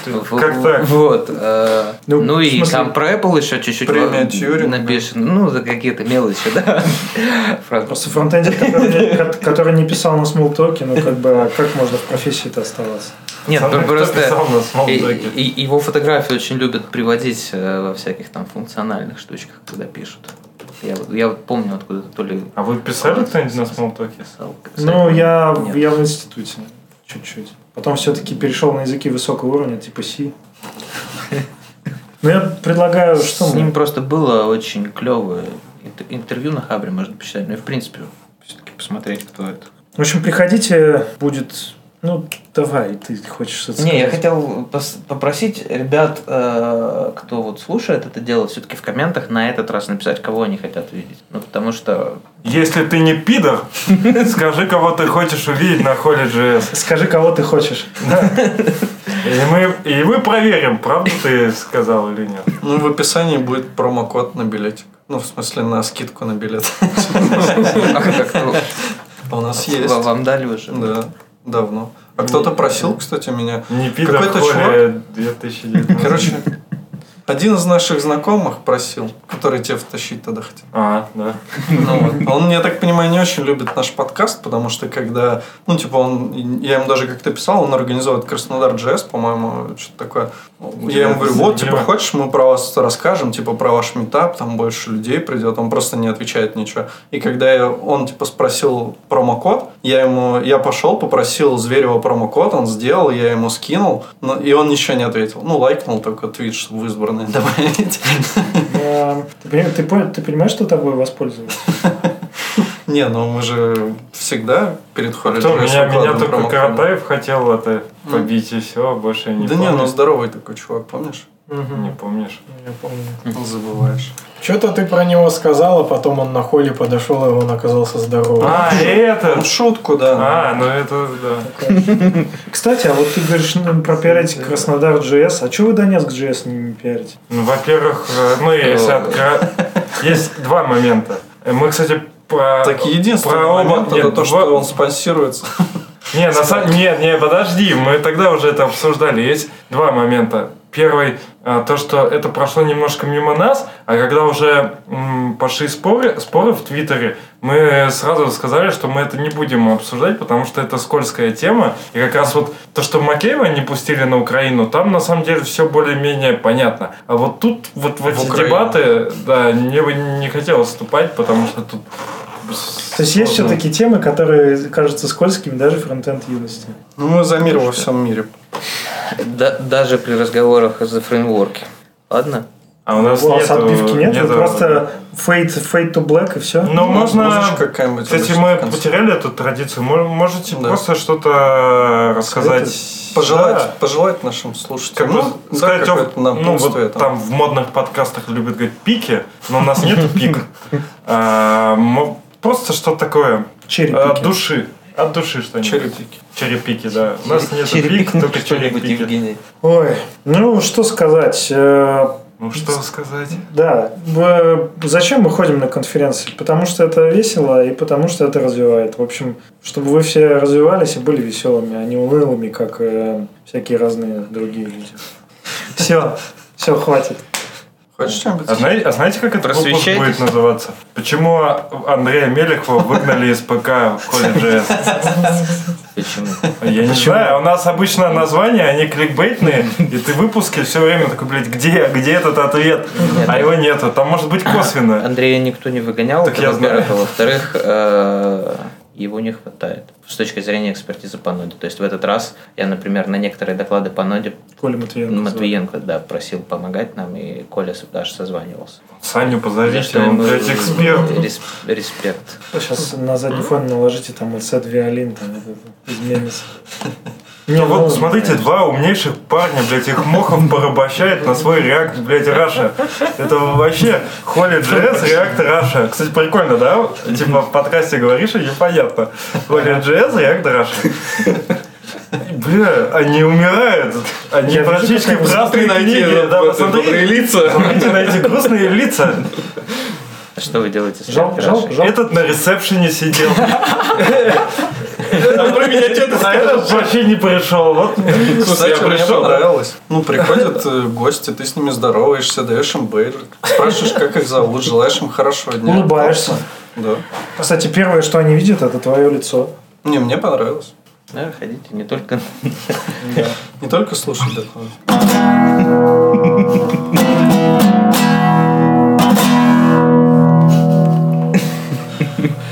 В- как так? Вот. э, Ну, Ну и смысле, там про Apple еще чуть-чуть напишем. Ну, за какие-то мелочи, да. Просто фронтендер, который, ко- который не писал на смолтоке, ну как бы, а как можно в профессии-то оставаться? Нет, Кто ну, просто и- и- его фотографии очень любят приводить э, во всяких там функциональных штучках, когда пишут. Я, вот- я вот помню откуда то ли А вы писали кто-нибудь на смолтоке? писал. Ну, я, Нет. я в институте чуть-чуть. Потом все-таки перешел на языки высокого уровня, типа C. Ну, я предлагаю, что С ним просто было очень клевое интер- интервью на Хабре, можно почитать. Ну и в принципе, все-таки посмотреть, кто это. В общем, приходите, будет... Ну, давай, ты хочешь что-то Не, я сказать. хотел попросить ребят, э, кто вот слушает это дело, все-таки в комментах на этот раз написать, кого они хотят видеть. Ну, потому что Если ты не пидор, скажи, кого ты хочешь увидеть на холле JS. Скажи, кого ты хочешь. И мы, и мы проверим, правда ты сказал или нет. Ну, в описании будет промокод на билетик. Ну, в смысле, на скидку на билет. а как кто- У нас есть. Ва- Вам дали уже? Да, давно. А кто-то просил, кстати, меня. Не пидор Какой-то холле 2019. Короче, один из наших знакомых просил, который тебя втащить тогда хотел. А, да. Ну, вот. Он, я так понимаю, не очень любит наш подкаст, потому что когда, ну, типа, он, я ему даже как-то писал, он организовывает Краснодар JS, по-моему, что-то такое. Я ему говорю, вот, типа, хочешь, мы про вас расскажем, типа, про ваш метап, там больше людей придет, он просто не отвечает ничего. И когда я, он, типа, спросил промокод, я ему, я пошел, попросил Зверева промокод, он сделал, я ему скинул, но, и он ничего не ответил. Ну, лайкнул только твит, чтобы в избранные добавить. А, Ты пони- ты пон- ты понимаешь, что тобой воспользовались? Не, ну мы же все всегда перед Холли Кто? Меня, меня только. Каратаев хотел это побить, и все, больше я не Да не, ну здоровый такой чувак, помнишь? Не помнишь. Я помню. Забываешь. Что-то ты про него сказал, а потом он на холле подошел, и он оказался здоровым. А, и это! Ну, шутку, да. А, ну это, да. Кстати, а вот ты говоришь ну, про пиарить Краснодар JS. А что вы Донецк JS не, не пиарите? Ну, во-первых, э, ну, если Есть два момента. Мы, кстати, про... Так единственный про оба- момент это нет, то, два- что он спонсируется. Не, на самом нет, не, подожди, мы тогда уже это обсуждали. Есть два момента. Первый, а, то, что это прошло немножко мимо нас, а когда уже пошли споры, споры в Твиттере, мы сразу сказали, что мы это не будем обсуждать, потому что это скользкая тема. И как раз вот то, что Макеева не пустили на Украину, там на самом деле все более-менее понятно. А вот тут, вот в эти Украину. дебаты, да, мне бы не хотелось вступать, потому что тут... То есть есть все-таки темы, которые кажутся скользкими даже фронтенд юности. Ну, мы за мир во всем мире. Да- даже при разговорах за фреймворки. Ладно? А у нас У вас нету- отбивки нет, вы просто fade, fade to black и все. Ну, можно... Музычка какая-нибудь Кстати, мы потеряли эту традицию. Мо- Можете Да. просто что-то рассказать? Пожелать, Да. пожелать нашим Как слушателям. бы Ну, да, сказать, какое-то ну, напутствие вот там. там в модных подкастах любят говорить пики, но у нас нету пик. А, Просто что такое? От души. От души что-нибудь. Черепики. Черепики, да. У нас нет Черепик, пик, только черепики. Ой, ну что сказать. э, Ну, что сказать? Да, в- зачем мы ходим на конференции? Потому что это весело и потому что это развивает. В общем, чтобы вы все развивались и были веселыми, а не унылыми, как э, всякие разные другие люди. Все, все, хватит. Хочешь что-нибудь? А знаете, а знаете, как этот выпуск будет называться? Почему Андрея Мелехова выгнали из ПК в колледже? Почему? Я не знаю, у нас обычно названия, они кликбейтные, и ты в выпуске все время такой, блядь, где, где этот ответ? А его нету, там может быть косвенно. Андрея никто не выгонял, Так я знаю. А во-вторых, э, его не хватает с точки зрения экспертизы по ноде. То есть в этот раз я, например, на некоторые доклады по ноде Коля Матвиенко. Матвиенко да, просил помогать нам, и Коля даже созванивался. Саню позовите, он, блядь, эксперт. рес- респект. Сейчас на задний фон наложите там LC Виолин, там изменится. Не, вот, смотрите, два умнейших парня, блядь, их Мохов порабощает на свой реакт, блядь, Раша. Это вообще Холли JS, реакт Раша. Кстати, прикольно, да? Типа в подкасте говоришь, и непонятно. Холли JS, реакт Раша. Бля, они умирают. Они Я вижу, практически красные книги. Да, посмотри. лица. Смотрите на эти грустные лица. А что вы делаете Рашей? жалко, жалко. Этот на ресепшене сидел. А про меня что-то А этот вообще не пришел. Вот. Кстати, я мне пришел, понравилось. Ну, приходят э, гости, ты с ними здороваешься, даешь им бейджик, спрашиваешь, как их зовут, желаешь им хорошего дня. Улыбаешься. Да. Кстати, первое, что они видят, это твое лицо. Не, мне понравилось. Да, ходите, не только... Не только слушать доклады.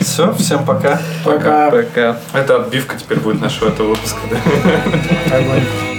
Все, всем пока. Пока. Пока. Это отбивка теперь будет нашего этого выпуска, да?